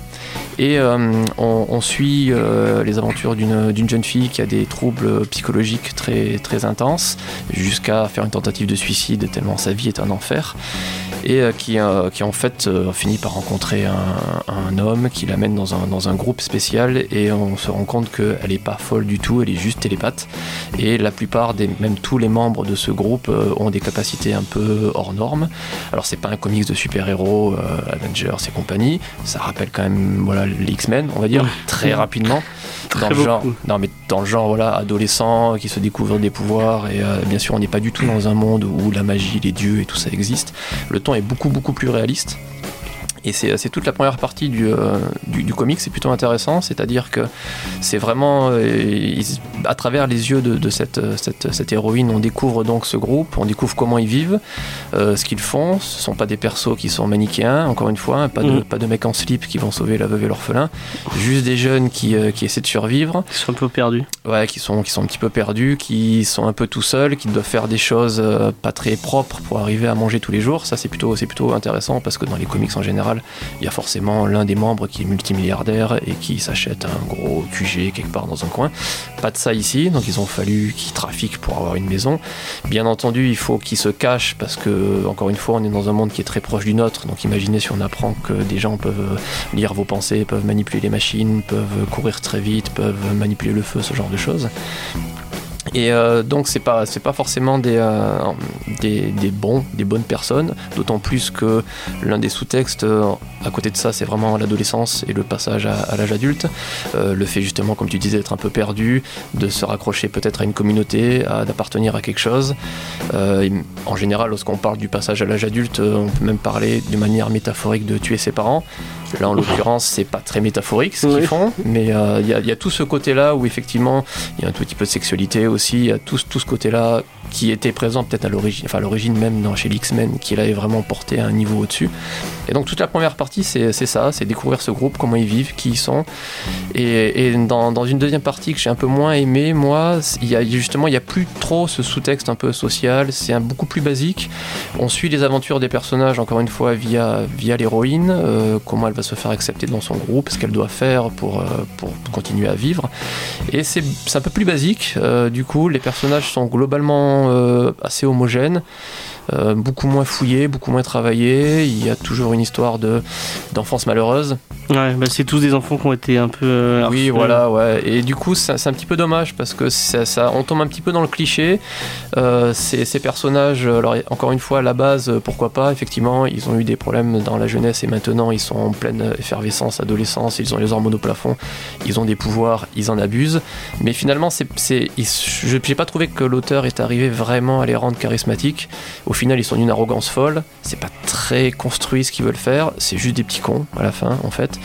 Et euh, on, suit euh, les aventures d'une, jeune fille qui a des troubles psychologiques très, intenses, jusqu'à faire une tentative de suicide, tellement sa vie est un enfer. et qui, en fait finit par rencontrer un, homme qui l'amène dans un, dans un groupe spécial et on se rend compte qu'elle n'est pas folle du tout, est juste télépathe. Et la plupart, des, même tous les membres de ce groupe ont des capacités un peu hors normes. Alors c'est pas un comics de super-héros, Avengers et compagnie, ça rappelle quand même voilà, les X-Men, on va dire, très (laughs) rapidement. dans le genre, non mais dans le genre voilà adolescent qui se découvre des pouvoirs et euh, bien sûr on n'est pas du tout dans un monde où la magie, les dieux et tout ça existe. Le ton est beaucoup beaucoup plus réaliste. Et c'est toute la première partie du, euh, du, comic, c'est plutôt intéressant, c'est-à-dire que c'est vraiment euh, à travers les yeux de, cette, cette, cette, héroïne, on découvre donc ce groupe, on découvre comment ils vivent, euh, ce qu'ils font. Ce ne sont pas des persos qui sont manichéens, encore une fois, pas de, mm. pas de mecs en slip qui vont sauver la veuve et l'orphelin, juste des jeunes qui, qui, essaient de survivre. Qui sont un peu perdus. Ouais, qui sont, qui sont un petit peu perdus, qui sont un peu tout seuls, qui doivent faire des choses pas très propres pour arriver à manger tous les jours. Ça, c'est plutôt, plutôt intéressant parce que dans les comics en général, il y a forcément l'un des membres qui est multimilliardaire et qui s'achète un gros QG quelque part dans un coin. Pas de ça ici, donc ils ont fallu qu'ils trafiquent pour avoir une maison. Bien entendu, il faut qu'ils se cachent parce que, encore une fois, on est dans un monde qui est très proche du nôtre. Donc imaginez si on apprend que des gens peuvent lire vos pensées, peuvent manipuler les machines, peuvent courir très vite, peuvent manipuler le feu, ce genre de choses. Et euh, donc c'est pas pas forcément des, euh, des, bons des bonnes personnes, d'autant plus que l'un des sous-textes euh, à côté de ça c'est vraiment l'adolescence et le passage à, l'âge adulte, le fait justement comme tu disais d'être un peu perdu, de se raccrocher peut-être à une communauté, d'appartenir à quelque chose. en général lorsqu'on parle du passage à l'âge adulte, on peut même parler de manière métaphorique de tuer ses parents. Là, en l'occurrence, c'est pas très métaphorique ce qu'ils font, mais il y, y, a tout ce côté-là où effectivement il y a un tout petit peu de sexualité aussi, il y a tout, tout ce côté-là qui était présent peut-être à l'origine, enfin l'origine même dans, chez l'X-Men, qui l'avait vraiment porté à un niveau au-dessus. Et donc toute la première partie, c'est ça, c'est découvrir ce groupe, comment ils vivent, qui ils sont. Et, dans, dans, une deuxième partie que j'ai un peu moins aimé, moi, y a justement, il n'y a plus trop ce sous-texte un peu social, c'est beaucoup plus basique. On suit les aventures des personnages, encore une fois, via, via l'héroïne, euh, comment elle va se faire accepter dans son groupe, ce qu'elle doit faire pour, euh, pour continuer à vivre. Et c'est un peu plus basique, euh, du coup, les personnages sont globalement assez homogène. Euh, beaucoup moins fouillé, beaucoup moins travaillé. Il y a toujours une histoire de d'enfance malheureuse. Ouais, bah c'est tous des enfants qui ont été un peu. Euh, oui, voilà, ouais. Et du coup, c'est un petit peu dommage parce que ça, on tombe un petit peu dans le cliché. Euh, ces, ces, personnages, alors encore une fois, à la base, pourquoi pas? Effectivement, ils ont eu des problèmes dans la jeunesse et maintenant ils sont en pleine effervescence, adolescence. Ils ont les hormones au plafond, ils ont des pouvoirs, ils en abusent. Mais finalement, c'est, je n'ai pas trouvé que l'auteur est arrivé vraiment à les rendre charismatiques. Au final, ils sont d'une arrogance folle. C'est pas très construit ce qu'ils veulent faire. C'est juste des petits cons à la fin, en fait.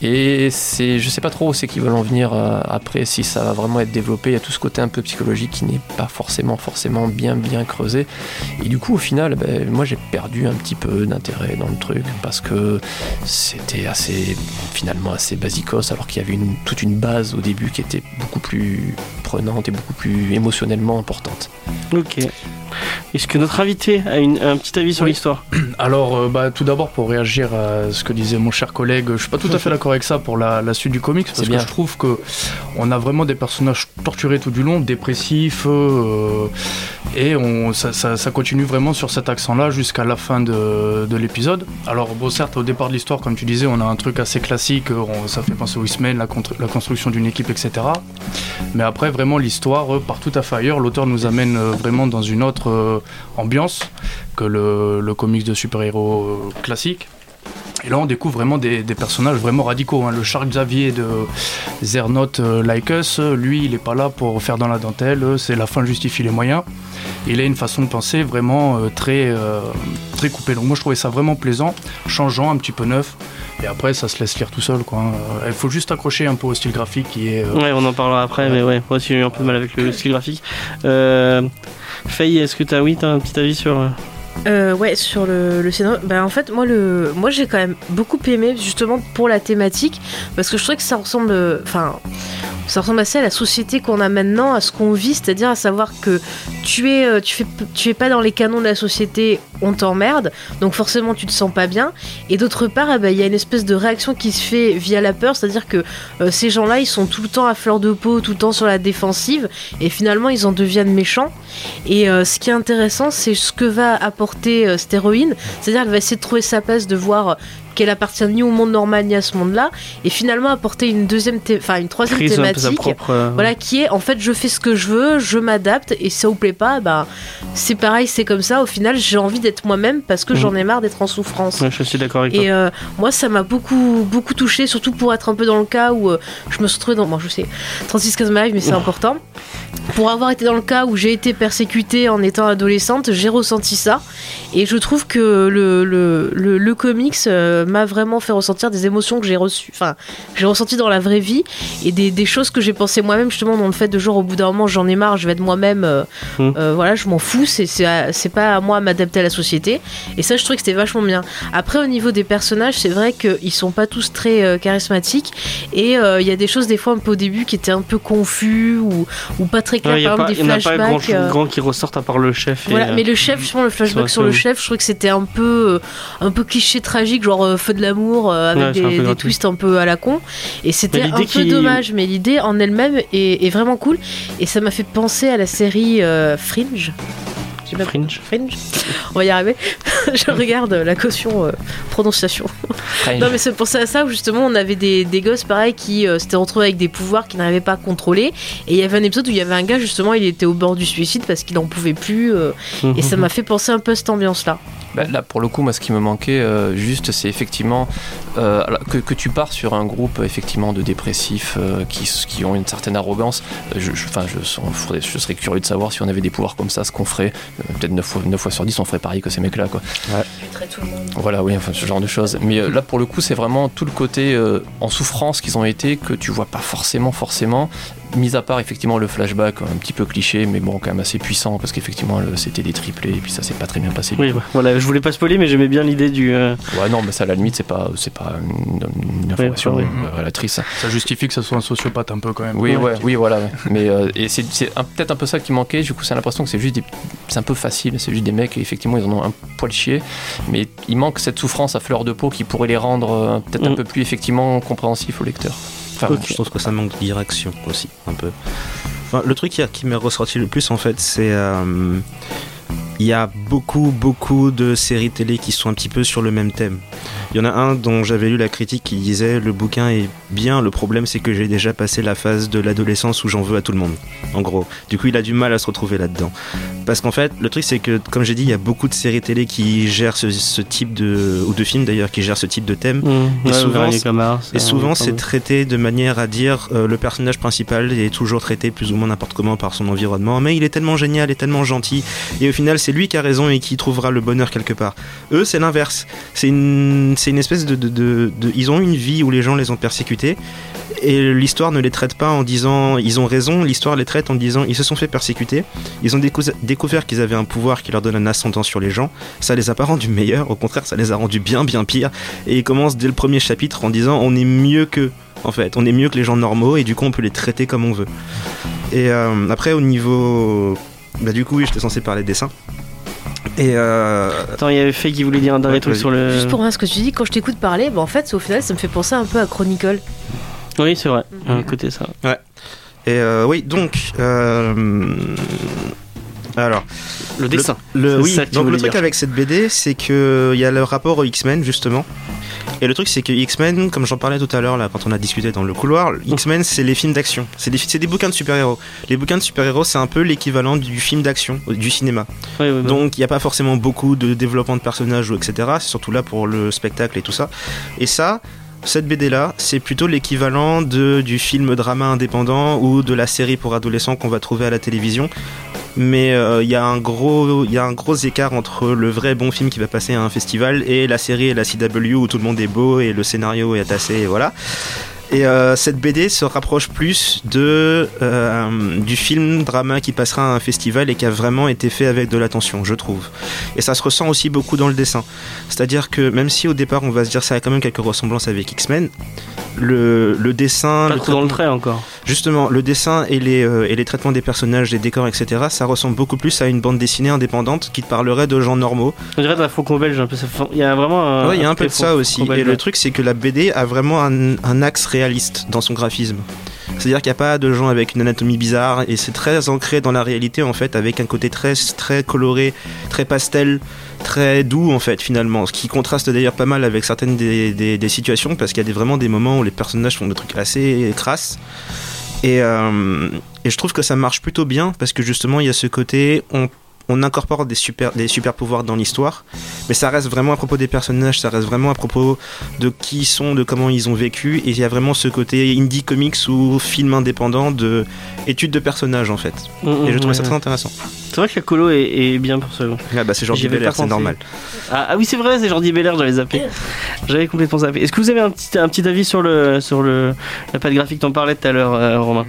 Et c'est, je sais pas trop où c'est qu'ils veulent en venir euh, après, si ça va vraiment être développé. Il y a tout ce côté un peu psychologique qui n'est pas forcément, forcément bien, bien creusé. Et du coup, au final, ben, moi, j'ai perdu un petit peu d'intérêt dans le truc parce que c'était assez, finalement, assez basicos, alors qu'il y avait une, toute une base au début qui était beaucoup plus prenante et beaucoup plus émotionnellement importante. Ok. Est-ce que notre invité a un petit avis sur l'histoire? (clears throat) Alors, euh, bah, tout d'abord, pour réagir à ce que disait mon cher collègue, je suis pas tout à fait d'accord avec ça pour la, suite du comics, parce que je trouve que on a vraiment des personnages torturés tout du long, dépressifs, euh, et on, ça, continue vraiment sur cet accent-là jusqu'à la fin de, l'épisode. Alors, bon, certes, au départ de l'histoire, comme tu disais, on a un truc assez classique, ça fait penser au X-Men, la, la, construction d'une équipe, etc. Mais après, l'histoire euh, part tout à ailleurs. L'auteur nous amène vraiment dans une autre euh, ambiance que le, le comics de super-héros euh, classique. Et là, on découvre vraiment des, personnages vraiment radicaux. Hein. Le Charles Xavier de Zernot euh, Like Us, lui, il n'est pas là pour faire dans la dentelle, c'est la fin justifie les moyens. Il a une façon de penser vraiment très, très coupée. Donc moi, je trouvais ça vraiment plaisant, changeant, un petit peu neuf. Et après, ça se laisse lire tout seul. Quoi. Il faut juste accrocher un peu au style graphique qui est. Ouais, on en parlera après, mais ouais, moi aussi j'ai eu un peu de mal avec le style graphique. Faye, est-ce que tu as, oui, as un petit avis sur. Euh, euh ouais, sur le, scénario. Bah, en fait, moi, le, moi j'ai quand même beaucoup aimé, justement, pour la thématique, parce que je trouvais que ça ressemble. Enfin, ça ressemble assez à la société qu'on a maintenant, à ce qu'on vit, c'est-à-dire à savoir que tu es, euh, tu es pas dans les canons de la société on t'emmerde, donc forcément tu te sens pas bien. Et d'autre part, eh ben, il y a une espèce de réaction qui se fait via la peur, c'est-à-dire que euh, ces gens-là, ils sont tout le temps à fleur de peau, tout le temps sur la défensive, et finalement ils en deviennent méchants. Et euh, ce qui est intéressant, c'est ce que va apporter cette héroïne, c'est-à-dire elle va essayer de trouver sa place, de voir qu'elle appartient ni au monde normal ni à ce monde-là, et finalement apporter une deuxième, enfin une troisième thématique, euh, voilà, qui est en fait je fais ce que je veux, je m'adapte, et si ça vous plaît pas, bah c'est pareil, c'est comme ça. Au final, j'ai envie d'être moi-même parce que j'en mhm. ai marre d'être en souffrance. je suis d'accord avec et, toi. Et euh, moi, ça m'a beaucoup, beaucoup touché, surtout pour être un peu dans le cas où euh, je me suis retrouvée dans, bon, je sais, 36 15 mais c'est important. Pour avoir été dans le cas où j'ai été persécutée en étant adolescente, j'ai ressenti ça, et je trouve que le, le, le, comics m'a vraiment fait ressentir des émotions que j'ai reçues, enfin, j'ai ressenti dans la vraie vie et des, des choses que j'ai pensé moi-même justement dans le fait de genre au bout d'un moment j'en ai marre, je vais être moi-même, euh, mmh. euh, voilà, je m'en fous, c'est c'est pas à moi à m'adapter à la société et ça je trouvais que c'était vachement bien. Après au niveau des personnages, c'est vrai qu'ils sont pas tous très euh, charismatiques et il y a des choses des fois un peu au début qui étaient un peu confus ou, ou pas très par exemple des flashbacks. Il n'y a pas grand, qui ressortent à part le chef. voilà, mais le chef, justement le flashback sur le chef, je trouvais que c'était un peu un peu cliché tragique, genre feu de l'amour euh, avec des, twists un peu à la con. Et c'était un peu dommage, mais l'idée en elle-même est, vraiment cool. Et ça m'a fait penser à la série euh, Fringe. Fringe. Fringe. On va y arriver. (laughs) je regarde la caution euh, prononciation. non, mais c'est penser à ça où justement on avait des, des gosses pareil qui s'étaient retrouvés avec des pouvoirs qu'ils n'arrivaient pas à contrôler. Et il y avait un épisode où il y avait un gars justement, il était au bord du suicide parce qu'il n'en pouvait plus. et ça m'a fait penser un peu à cette ambiance-là. Bah, là, pour le coup, moi, ce qui me manquait euh, juste, c'est effectivement euh, que, que, tu pars sur un groupe effectivement de dépressifs euh, qui, qui, ont une certaine arrogance. Je, je, serais curieux de savoir si on avait des pouvoirs comme ça, ce qu'on ferait. Peut-être 9 fois, 9 fois sur 10, on ferait pareil que ces mecs-là. Quoi. Tout le monde. Voilà, oui, enfin, ce genre de choses. Mais là, pour le coup, c'est vraiment tout le côté en souffrance qu'ils ont été que tu vois pas forcément, forcément mis à part effectivement le flashback un petit peu cliché mais bon quand même assez puissant parce qu'effectivement c'était des triplés et puis ça s'est pas très bien passé oui voilà je voulais pas spoiler mais j'aimais bien l'idée du euh, ouais non mais ça à la limite c'est pas c'est pas une, information relatrice ça justifie que ça soit un sociopathe un peu quand même. Oui ouais, oui voilà mais euh, et c'est peut-être un peu ça qui manquait du coup c'est l'impression que c'est juste c'est un peu facile c'est juste des mecs et effectivement ils en ont un poil chier mais il manque cette souffrance à fleur de peau qui pourrait les rendre euh, peut-être un mm. peu plus effectivement compréhensifs au lecteur je trouve que ça manque de direction aussi, un peu. le truc qui, qui m'est ressorti le plus, en fait, c'est. Euh, il y a beaucoup, beaucoup de séries télé qui sont un petit peu sur le même thème. Il y en a un dont j'avais lu la critique qui disait le bouquin est bien, le problème c'est que j'ai déjà passé la phase de l'adolescence où j'en veux à tout le monde, en gros. Du coup, il a du mal à se retrouver là-dedans. Parce qu'en fait, le truc c'est que, comme j'ai dit, il y a beaucoup de séries télé qui gèrent ce, type de. ou de films d'ailleurs, qui gèrent ce type de thème. Mmh. et, souvent, et souvent, c'est traité de manière à dire euh, le personnage principal est toujours traité plus ou moins n'importe comment par son environnement, mais il est tellement génial et tellement gentil. Et au final, c'est lui qui a raison et qui trouvera le bonheur quelque part. Eux, c'est l'inverse. C'est une, c'est une espèce de, Ils ont une vie où les gens les ont persécutés et l'histoire ne les traite pas en disant ils ont raison, l'histoire les traite en disant ils se sont fait persécuter, ils ont découvert qu'ils avaient un pouvoir qui leur donne un ascendant sur les gens, ça les a pas rendus meilleurs, au contraire ça les a rendus bien bien pires, et ils commencent dès le premier chapitre en disant on est mieux que en fait, on est mieux que les gens normaux et du coup on peut les traiter comme on veut. Et euh, après au niveau... Bah du coup oui j'étais censé parler de dessin. Et euh... Attends, il y avait Faye qui voulait dire un dernier truc sur le. Juste pour voir ce que tu dis, quand je t'écoute parler, bah en fait, au final, ça me fait penser un peu à Chronicle. Oui, c'est vrai, mm -hmm. côté ça. Ouais. Et euh, oui, donc. Euh... Alors. Le dessin. Le, oui, donc le truc avec cette BD, c'est qu'il y a le rapport aux X-Men, justement. Et le truc, c'est que X-Men, comme j'en parlais tout à l'heure, là, quand on a discuté dans le couloir, X-Men, c'est les films d'action. C'est des, des, bouquins de super-héros. Les bouquins de super-héros, c'est un peu l'équivalent du film d'action, du cinéma. Donc, il n'y a pas forcément beaucoup de développement de personnages, ou etc. C'est surtout là pour le spectacle et tout ça. Et ça, cette BD là, c'est plutôt l'équivalent du film drama indépendant ou de la série pour adolescents qu'on va trouver à la télévision mais euh, il y a un gros écart entre le vrai bon film qui va passer à un festival et la série et la CW où tout le monde est beau et le scénario est assez et voilà et euh, cette BD se rapproche plus de euh, du film drama qui passera à un festival et qui a vraiment été fait avec de l'attention, je trouve. Et ça se ressent aussi beaucoup dans le dessin. C'est-à-dire que même si au départ on va se dire ça a quand même quelques ressemblances avec X-Men, le, le dessin. Pas le trop dans le trait encore. Justement, le dessin et les, euh, et les traitements des personnages, des décors, etc., ça ressemble beaucoup plus à une bande dessinée indépendante qui te parlerait de gens normaux. On dirait de la faucon belge un peu. Il y a vraiment un. ouais, il y a un peu de ça aussi. Et le truc, c'est que la BD a vraiment un, un axe réaliste dans son graphisme. C'est-à-dire qu'il n'y a pas de gens avec une anatomie bizarre et c'est très ancré dans la réalité en fait, avec un côté très, très coloré, très pastel, très doux en fait finalement. Ce qui contraste d'ailleurs pas mal avec certaines des, situations parce qu'il y a des- vraiment des moments où les personnages font des trucs assez crasses. Et, euh, je trouve que ça marche plutôt bien parce que justement il y a ce côté, on, on incorpore des super, des super pouvoirs dans l'histoire, mais ça reste vraiment à propos des personnages, ça reste vraiment à propos de qui ils sont, de comment ils ont vécu, et il y a vraiment ce côté indie comics ou film indépendant de de personnages en fait. Mm, Et je mm, trouvais ça très intéressant. C'est vrai que la colo est, est bien pour ça. Ah bah c'est Jordi Belair, c'est normal. Ah, ah oui, c'est vrai, c'est Jordi Belair, j'avais zappé. J'avais complètement zappé. Est-ce que vous avez un petit, un petit avis sur le sur le la patte graphique? Dont parlait tout à l'heure, euh, Romain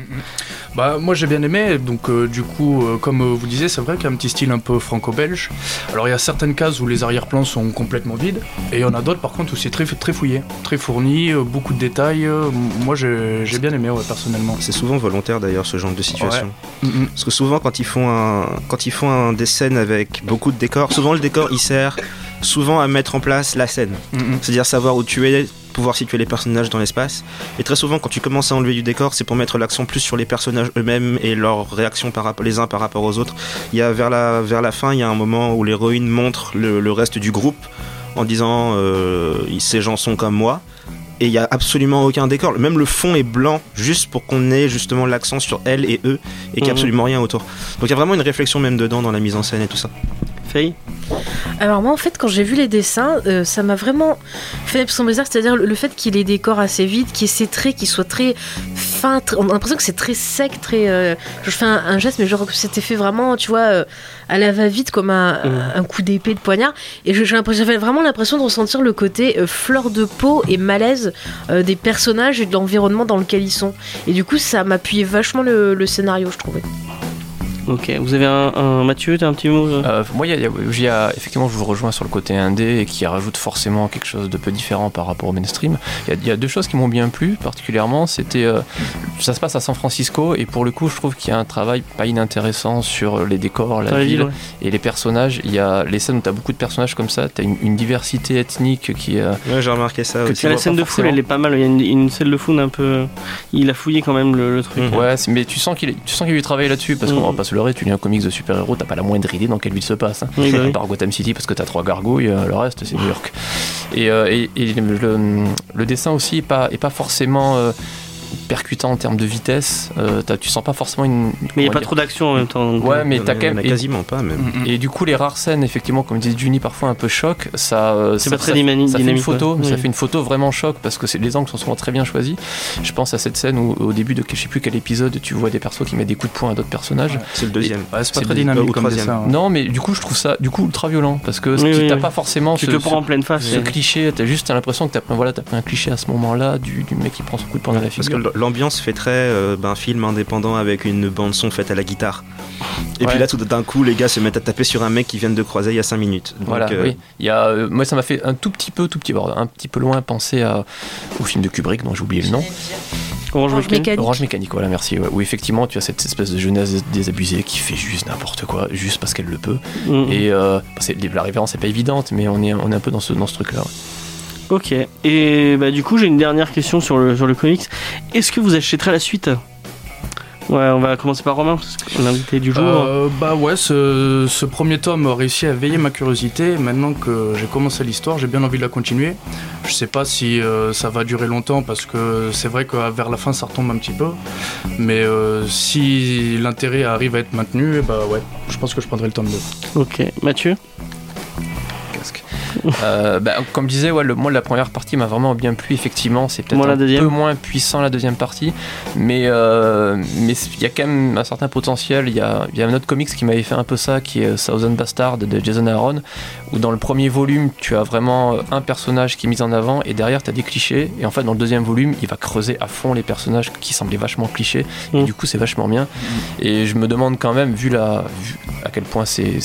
Bah moi j'ai bien aimé, donc euh, du coup euh, comme vous disiez c'est vrai qu'il y a un petit style un peu franco-belge. Alors il y a certaines cases où les arrière-plans sont complètement vides et il y en a d'autres par contre où c'est très, très fouillé, très fourni, euh, beaucoup de détails. euh, moi j'ai bien aimé ouais, personnellement. C'est souvent volontaire d'ailleurs ce genre de situation. Mm. Parce que souvent quand ils font un, quand ils font un, des scènes avec beaucoup de décors, souvent le décor il sert souvent à mettre en place la scène. Mm. C'est-à-dire savoir où tu es, pouvoir situer les personnages dans l'espace. Et très souvent, quand tu commences à enlever du décor, c'est pour mettre l'accent plus sur les personnages eux-mêmes et leurs réactions par les uns par rapport aux autres. Il y a vers la, vers la fin, il y a un moment où l'héroïne montre le, le reste du groupe en disant euh, ces gens sont comme moi. Et il y a absolument aucun décor. Même le fond est blanc, juste pour qu'on ait justement l'accent sur elle et eux, et qu'il n'y a Mhm. absolument rien autour. Donc il y a vraiment une réflexion même dedans dans la mise en scène et tout ça. Faye Alors moi en fait quand j'ai vu les dessins, euh, ça m'a vraiment fait l'impression bizarre, c'est-à-dire le, le fait qu'il ait des corps assez vides, qu'il ait ces traits qui soient très fins, très- on a l'impression que c'est très sec, très... euh, je fais un, un geste mais genre que c'était fait vraiment, tu vois, euh, à la va-vite comme un, Mhm. un coup d'épée de poignard. Et j'avais vraiment l'impression de ressentir le côté fleur de peau et malaise des personnages et de l'environnement dans lequel ils sont. Et du coup ça m'appuyait vachement le, le scénario je trouvais. Ok, vous avez un, un Mathieu, t'as un petit mot euh Euh, moi, il y a- y a- y effectivement, je vous rejoins sur le côté indé et qui rajoute forcément quelque chose de peu différent par rapport au mainstream. Il y a, y deux choses qui m'ont bien plu, particulièrement. C'était, euh, ça se passe à San Francisco et pour le coup, je trouve qu'il y a un travail pas inintéressant sur les décors, la ville ville, ouais. et les personnages. Il y a les scènes où tu as beaucoup de personnages comme ça, tu as une, une diversité ethnique qui est. euh, Ouais, j'ai remarqué ça Que aussi. tu la scène de foule, elle est pas mal. Il y a une, une scène de foule un peu. Il a fouillé quand même le, le truc. Mhm. Ouais, mais tu sens qu'il tu sens qu'il a eu travaillé là-dessus parce qu'on Mhm. va pas se tu lis un comics de super-héros, t'as pas la moindre idée dans quelle ville se passe. hein. Oui, bah oui. Part Gotham City parce que t'as trois gargouilles, euh, le reste c'est New York. Et, euh, et- et le, le dessin aussi est pas, est pas forcément euh, percutant en termes de vitesse. Euh, tu sens pas forcément une. Mais il n'y a pas trop d'action en même temps. donc, Ouais, euh, mais a- t'as quand même. quasiment pas même. Mm, mm. et du coup, les rares scènes, effectivement, comme disait Juni, parfois un peu choc, ça. euh, C'est ça- pas très ça- dynami- Ça fait une dynamique, photo, ouais. ça fait une photo vraiment choc parce que c'est- les angles sont souvent très bien choisis. Je pense à cette scène où, au début de je sais plus quel épisode, tu vois des persos qui mettent des coups de poing à d'autres personnages. Ouais. C'est le deuxième. Ouais, c'est pas C'est très dynamique ou comme troisième. dessin. hein. Non, mais du coup, je trouve ça du coup ultra violent parce que Oui, tu oui, t'as oui. pas forcément Tu ce, te prends en pleine face. ce cliché. T'as juste t'as l'impression que t'as pris, voilà, t'as pris un cliché à ce moment-là du, du mec qui prend son coup de poing dans la figure. L'ambiance fait très euh, ben, film indépendant avec une bande son faite à la guitare. Et Ouais. puis là, tout d'un coup, les gars se mettent à taper sur un mec qui vient de croiser il y a 5 minutes. Donc, Voilà, euh, oui. Il y a, euh, moi, ça m'a fait un tout petit peu, tout petit, bon, un petit peu loin penser à, au film de Kubrick dont j'ai oublié le nom. Orange Orange Mécanique. Mécanique. Orange Mécanique, voilà, merci. ouais, où effectivement, tu as cette espèce de jeunesse désabusée qui fait juste n'importe quoi, juste parce qu'elle le peut. Mhm. Et euh, la référence n'est pas évidente, mais on est, on est un peu dans ce, dans ce truc-là. ouais. Ok. Et bah du coup j'ai une dernière question sur le sur le comics. Est-ce que vous achèterez la suite? Ouais, on va commencer par Romain, l'invité du jour. Euh, bah ouais, ce, ce premier tome a réussi à éveiller ma curiosité. Maintenant que j'ai commencé l'histoire, j'ai bien envie de la continuer. Je sais pas si euh, ça va durer longtemps parce que c'est vrai que vers la fin ça retombe un petit peu. Mais euh, si l'intérêt arrive à être maintenu, eh bah ouais, je pense que je prendrai le tome 2. Ok. Mathieu? Euh, bah, comme je disais, ouais, le, moi la première partie m'a vraiment bien plu. Effectivement, c'est peut-être un deuxième. peu moins puissant la deuxième partie, mais euh, mais il y a quand même un certain potentiel. Il y a, il y a un autre comics qui m'avait fait un peu ça, qui est Thousand Bastard de Jason Aaron, où dans le premier volume, tu as vraiment un personnage qui est mis en avant et derrière tu as des clichés. Et en fait, dans le deuxième volume, il va creuser à fond les personnages qui semblaient vachement clichés. Et Mm. du coup, c'est vachement bien. Et je me demande quand même, vu, la, vu à quel point c'est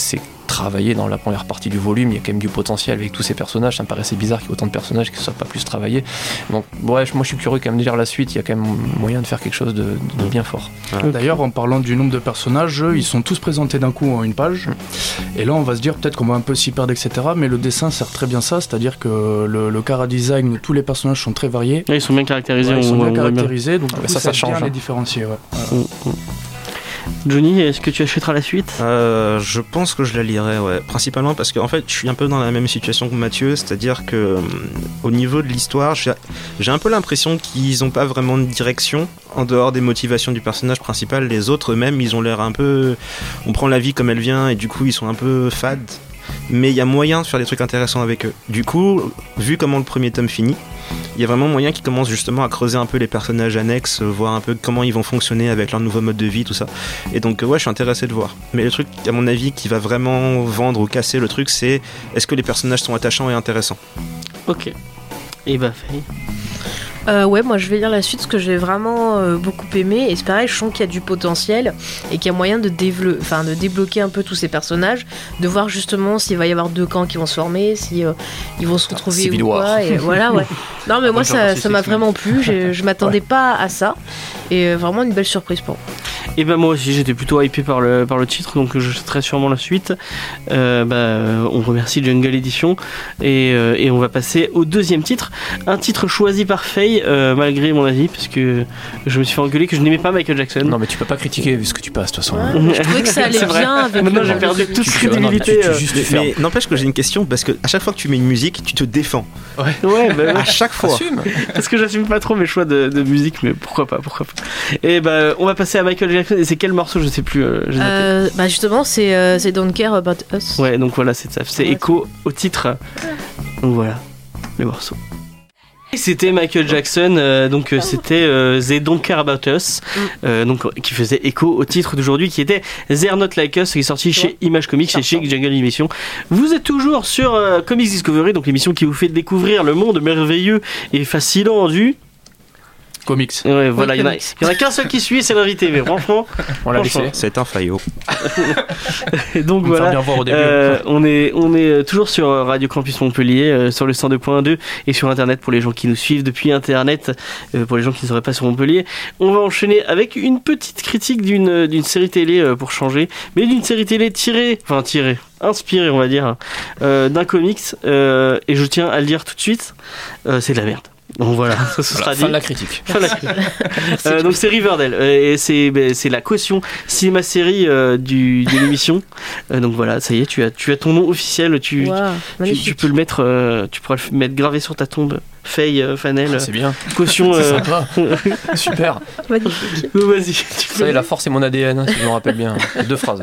travaillé dans la première partie du volume. Il y a quand même du potentiel avec tous ces personnages. Ça me paraissait bizarre qu'il y ait autant de personnages qui ne soient pas plus travaillés. Donc, bref, moi je suis curieux quand même de lire la suite. Il y a quand même moyen de faire quelque chose de, bien fort. D'ailleurs, en parlant du nombre de personnages, ils sont tous présentés d'un coup en une page. Mm. Et là, on va se dire peut-être qu'on va un peu s'y perdre, etc. Mais le dessin sert très bien ça, c'est-à-dire que le, le cara design, tous les personnages sont très variés. ils sont bien caractérisés. ils sont bien caractérisés, donc ça, ça, change. les différencier. Mm, mm. Johnny, est-ce que tu achèteras la suite? Euh, Je pense que je la lirai, ouais. Principalement parce qu'en fait, je suis un peu dans la même situation que Mathieu, c'est-à-dire que euh, au niveau de l'histoire, j'ai un peu l'impression qu'ils n'ont pas vraiment de direction en dehors des motivations du personnage principal. Les autres eux-mêmes, ils ont l'air un peu. On prend la vie comme elle vient et du coup, ils sont un peu fades. Mais il y a moyen de faire des trucs intéressants avec eux. Du coup, vu comment le premier tome finit, il y a vraiment moyen qu'ils commencent justement à creuser un peu les personnages annexes, voir un peu comment ils vont fonctionner avec leur nouveau mode de vie, tout ça. Et donc, ouais, je suis intéressé de voir. Mais le truc, à mon avis, qui va vraiment vendre ou casser le truc, c'est est-ce que les personnages sont attachants et intéressants? Ok. Et bah, fait. Euh, ouais, moi je vais lire la suite parce que j'ai vraiment euh, beaucoup aimé. Et c'est pareil, je sens qu'il y a du potentiel et qu'il y a moyen de, enfin, de débloquer un peu tous ces personnages, de voir justement s'il va y avoir deux camps qui vont se former, si euh, ils vont se retrouver ou quoi. Et voilà, ouais. (laughs) Non, mais moi ça, ça m'a vraiment plu. Je, (laughs) m'attendais pas à ça. Et vraiment une belle surprise pour moi. Et ben moi aussi j'étais plutôt hypé par le, par le titre donc je très sûrement la suite. bah, on remercie Jungle Edition et, et, on va passer au deuxième titre, un titre choisi par Faye euh, malgré mon avis, parce que je me suis fait engueuler que je n'aimais pas Michael Jackson. Non, mais tu peux pas critiquer vu ce que tu passes, de toute façon. je trouvais que ça (laughs) allait bien avec Maintenant, j'ai perdu toute crédibilité. Euh. Mais n'empêche que j'ai une question, parce que à chaque fois que tu mets une musique, tu te défends. Ouais, ouais bah, à chaque fois. Parce que j'assume pas trop mes choix de, musique, mais pourquoi pas, pourquoi pas. Et bah, on va passer à Michael Jackson. Et c'est quel morceau Je sais plus. Euh, bah justement, c'est c'est Don't Care About Us. Ouais, donc voilà, c'est ça. C'est écho au titre. Donc voilà, le morceau. C'était Michael Jackson, euh, donc euh, c'était euh, They Don't Care About Us, mm. donc qui faisait écho au titre d'aujourd'hui qui était They're Not Like Us, qui est sorti chez Image Comics et chez Jungle Animation. Vous êtes toujours sur Comics Discovery, donc l'émission qui vous fait découvrir le monde merveilleux et fascinant du Comics. Ouais, voilà, il y en a, qu'un seul qui suit, c'est l'invité, mais (laughs) franchement, on l'a laissé. C'est un faillot. (laughs) donc voilà, euh, on est on est toujours sur Radio Campus Montpellier, euh, sur le 102.2 et sur internet pour les gens qui nous suivent depuis internet, euh, pour les gens qui ne seraient pas sur Montpellier. On va enchaîner avec une petite critique d'une d'une série télé pour changer, mais d'une série télé tirée, enfin tirée, inspirée, on va dire, d'un comics. et je tiens à le dire tout de suite, c'est de la merde. Donc voilà, (laughs) ça, sera fin de la critique. (laughs) Euh, donc c'est Riverdale euh, et ben, c'est la caution cinéma série euh, du, de l'émission. (laughs) donc voilà, ça y est, tu as tu as ton nom officiel, tu tu, peux le mettre, tu pourras le mettre gravé sur ta tombe. Faye euh, Fanel. Ah, c'est bien. Caution. Euh, sympa. Super. Vas-y. Ça la force est mon ADN, hein, si je me rappelle bien. Deux phrases.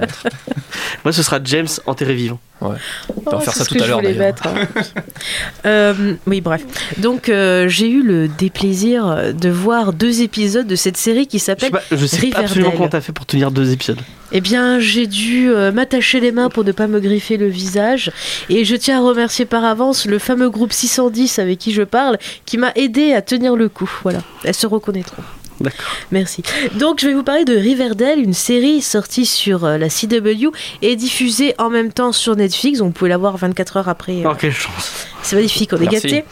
Moi, ce sera James enterré vivant. Ouais. On va oh, faire ça tout à l'heure d'ailleurs. Hein. (laughs) euh, oui, bref. Donc, euh, j'ai eu le déplaisir de voir deux épisodes de cette série qui s'appelle. Je sais, pas, absolument comment t'as fait pour tenir deux épisodes. Eh bien, j'ai dû euh, m'attacher les mains pour ne pas me griffer le visage. Et je tiens à remercier par avance le fameux groupe 610 avec qui je parle, qui m'a aidé à tenir le coup. Voilà, elles se reconnaîtront. D'accord. Merci. Donc, je vais vous parler de Riverdale, une série sortie sur euh, la CW et diffusée en même temps sur Netflix. On pouvait la voir 24 heures après. Oh, quelle chance. C'est magnifique, on est gâtés.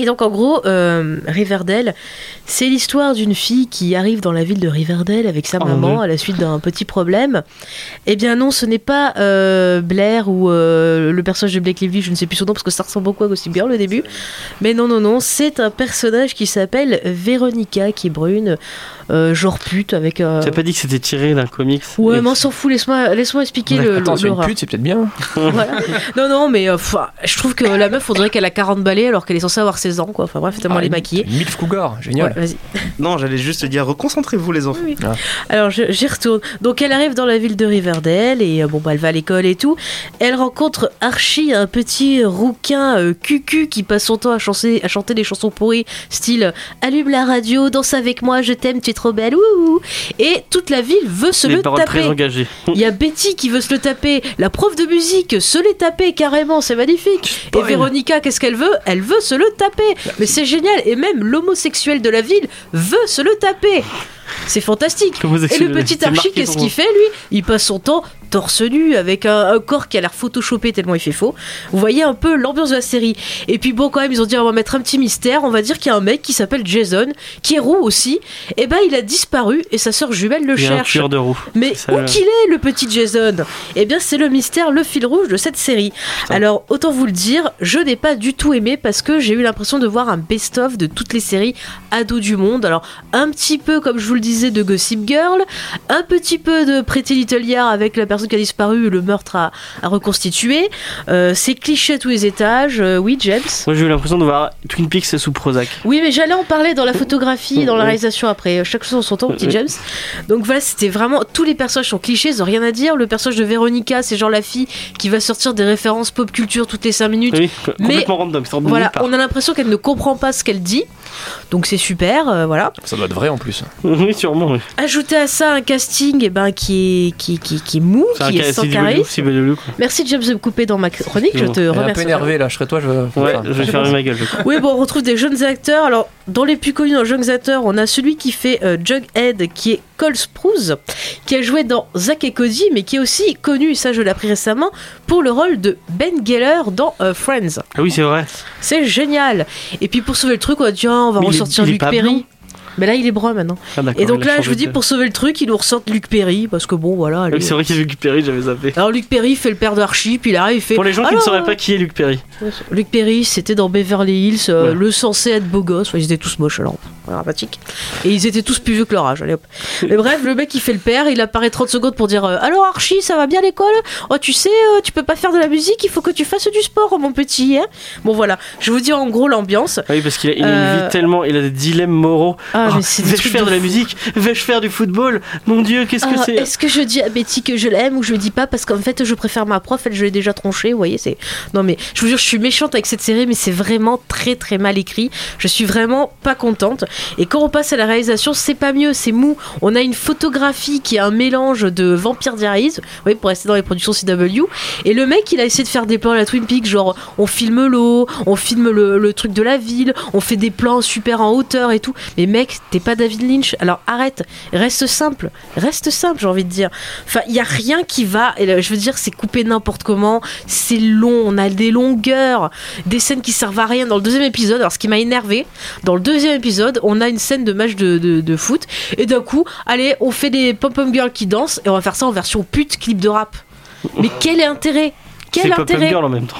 Et donc en gros, euh, Riverdale, c'est l'histoire d'une fille qui arrive dans la ville de Riverdale avec sa oh, maman à la suite d'un petit problème. Eh bien non, ce n'est pas euh, Blair ou euh, le personnage de Blake Lively, je ne sais plus son nom parce que ça ressemble beaucoup à Gossip Girl au début. Mais non, non, non, c'est un personnage qui s'appelle Véronica, qui est brune, genre pute avec... Tu n'as pas dit que c'était tiré d'un comics Ouais, mais on s'en fout, laisse-moi laisse expliquer le... Attends, c'est une pute, c'est peut-être bien. (laughs) Non, non, mais je trouve que la meuf, faudrait qu'elle a 40 balais alors qu'elle est censée avoir ses ans, quoi. Enfin bref, tellement ah, les maquiller. Milf Cougar, génial. vas-y. Non, j'allais juste dire, reconcentrez-vous les enfants. Ah. Alors j'y retourne. Donc elle arrive dans la ville de Riverdale et euh, bon, bah, elle va à l'école et tout. Elle rencontre Archie, un petit rouquin euh, cucu qui passe son temps à chanter, à chanter des chansons pourries, style Allume la radio, danse avec moi, je t'aime, tu es trop belle. Ouh et toute la ville veut se le taper. Il y a Betty qui veut se le taper. La prof de musique se les taper carrément, c'est magnifique. Et Véronica, qu'est-ce qu'elle veut? Elle veut se le taper. Mais c'est génial. Et même l'homosexuel de la ville veut se le taper. C'est fantastique. Et le petit Archie, qu'est-ce qu'il fait lui? Il passe son temps torse nu, avec un, un corps qui a l'air photoshopé tellement il fait faux. Vous voyez un peu l'ambiance de la série. Et puis bon, quand même, ils ont dit on va mettre un petit mystère. On va dire qu'il y a un mec qui s'appelle Jason, qui est roux aussi. Et ben, il a disparu et sa sœur jumelle le Il un cherche. tueur de roue. Mais Ça, où le- qu'il est, le petit Jason? Eh bien, c'est le mystère, le fil rouge de cette série. Alors, autant vous le dire, je n'ai pas du tout aimé parce que j'ai eu l'impression de voir un best-of de toutes les séries ados du monde. Alors, un petit peu, comme je vous le disais, de Gossip Girl, un petit peu de Pretty Little Liars avec la personne qui a disparu et le meurtre à, à reconstituer. Euh, c'est cliché à tous les étages. Euh, oui, James? Moi j'ai eu l'impression de voir Twin Peaks sous Prozac. oui, mais j'allais en parler dans la photographie, dans la réalisation après. Chaque chose en son temps, petit. James. Donc voilà, c'était vraiment. Tous les personnages sont clichés, ils ont rien à dire. Le personnage de Véronica, c'est genre la fille qui va sortir des références pop culture toutes les 5 minutes. Oui, Mais- complètement random. Voilà, on a l'impression qu'elle ne comprend pas ce qu'elle dit. Donc c'est super, euh, voilà. Ça doit être vrai en plus. (laughs) Oui, sûrement. oui. Ajouter à ça un casting eh ben, qui, est, qui, qui, qui est mou, un qui est sans charisme. Merci James de me couper dans ma chronique, je te Elle est un remercie. peu énervé là, je serais toi, je. Ouais, enfin, je vais je fermer ma gueule. je crois. Oui, bon, on retrouve des jeunes acteurs. Alors, dans les plus connus dans les jeunes acteurs, on a celui qui fait euh, Jughead, qui est Cole Sprouse, qui a joué dans Zack et Cody, mais qui est aussi connu, ça je l'ai appris récemment, pour le rôle de Ben Geller dans euh, Friends. Ah oui, c'est vrai. C'est génial. Et puis pour sauver le truc, on a dit, ah, on va Mais il est- ressortir Luc Perry. blond Mais là, il est brun maintenant. Ah, Et donc il là, je vous dis, pour sauver le truc, ils nous ressortent Luc Perry, parce que bon, voilà. Oui, c'est vrai qu'il y Luc Perry, j'avais zappé. Alors Luc Perry fait le père d'Archie, puis il arrive, il fait. Pour les gens qui ne sauraient pas qui est Luc Perry. Luc Perry, c'était dans Beverly Hills, euh, Ouais. le censé être beau gosse. Enfin, ils étaient tous moches alors, voilà, sympathique. Et ils étaient tous plus vieux que leur âge. Allez hop. Mais bref, le mec il fait le père, il apparaît 30 secondes pour dire euh, Alors Archie, ça va bien l'école? Oh, tu sais, euh, tu peux pas faire de la musique, il faut que tu fasses du sport, mon petit. hein? Bon, voilà, je vous dis en gros l'ambiance. Ah oui, parce qu'il a, il a une Euh, vie tellement. Il a des dilemmes moraux. Ah, Oh, des Vais-je faire de, de la musique? Vais-je faire du football? Mon Dieu, qu'est-ce que Ah, c'est? Est-ce que je dis à Betty que je l'aime ou je le dis pas? Parce qu'en fait je préfère ma prof, elle je l'ai déjà tronchée, vous voyez, c'est Non mais je vous jure, je suis méchante avec cette série mais c'est vraiment très très mal écrit. Je suis vraiment pas contente et quand on passe à la réalisation, c'est pas mieux, c'est mou. On a une photographie qui est un mélange de Vampire Diaries, voyez, pour rester dans les productions CW et le mec, il a essayé de faire des plans à la Twin Peaks, genre on filme l'eau, on filme le, truc de la ville, on fait des plans super en hauteur et tout. Mais mec, t'es pas David Lynch, alors arrête, reste simple, reste simple, j'ai envie de dire. Enfin, il y a rien qui va. Et je veux dire, c'est coupé n'importe comment, c'est long, on a des longueurs, des scènes qui servent à rien. Dans le deuxième épisode, alors ce qui m'a énervé, dans le deuxième épisode, on a une scène de match de, de, foot, et d'un coup, allez, on fait des pom-pom girls qui dansent, et on va faire ça en version pute clip de rap. Mais quel est l'intérêt? Quel Pop intérêt Girl en même temps.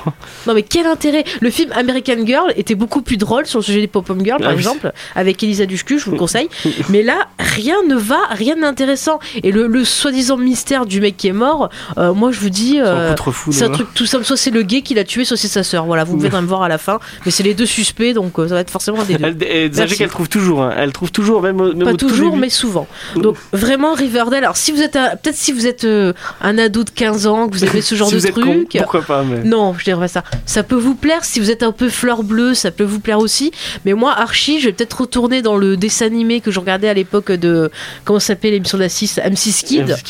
non mais quel intérêt Le film American Girl était beaucoup plus drôle sur le sujet des pop-up girls par Ah oui. exemple, avec Elisa Dushku, je vous le conseille. (laughs) mais là, rien ne va, rien d'intéressant. Et le, le soi-disant mystère du mec qui est mort, euh, moi je vous dis, C'est un euh, c'est un truc tout simple. Soit c'est le gay qui l'a tué, soit c'est sa sœur. Voilà, vous pouvez me voir à la fin. Mais c'est les deux suspects, donc euh, ça va être forcément des deux. Elle, sachez qu'elle trouve toujours. hein. Elle trouve toujours, même, même Pas toujours, mais souvent. Donc vraiment Riverdale. Alors si vous êtes, peut-être si vous êtes un ado de 15 ans, que vous avez ce genre si de truc. Pourquoi pas mais... Non, je dirais ça. Ça peut vous plaire si vous êtes un peu fleur bleue, ça peut vous plaire aussi. Mais moi, Archie, je vais peut-être retourner dans le dessin animé que je regardais à l'époque de comment ça s'appait l'émission d'Assis, M6 Kid. Parce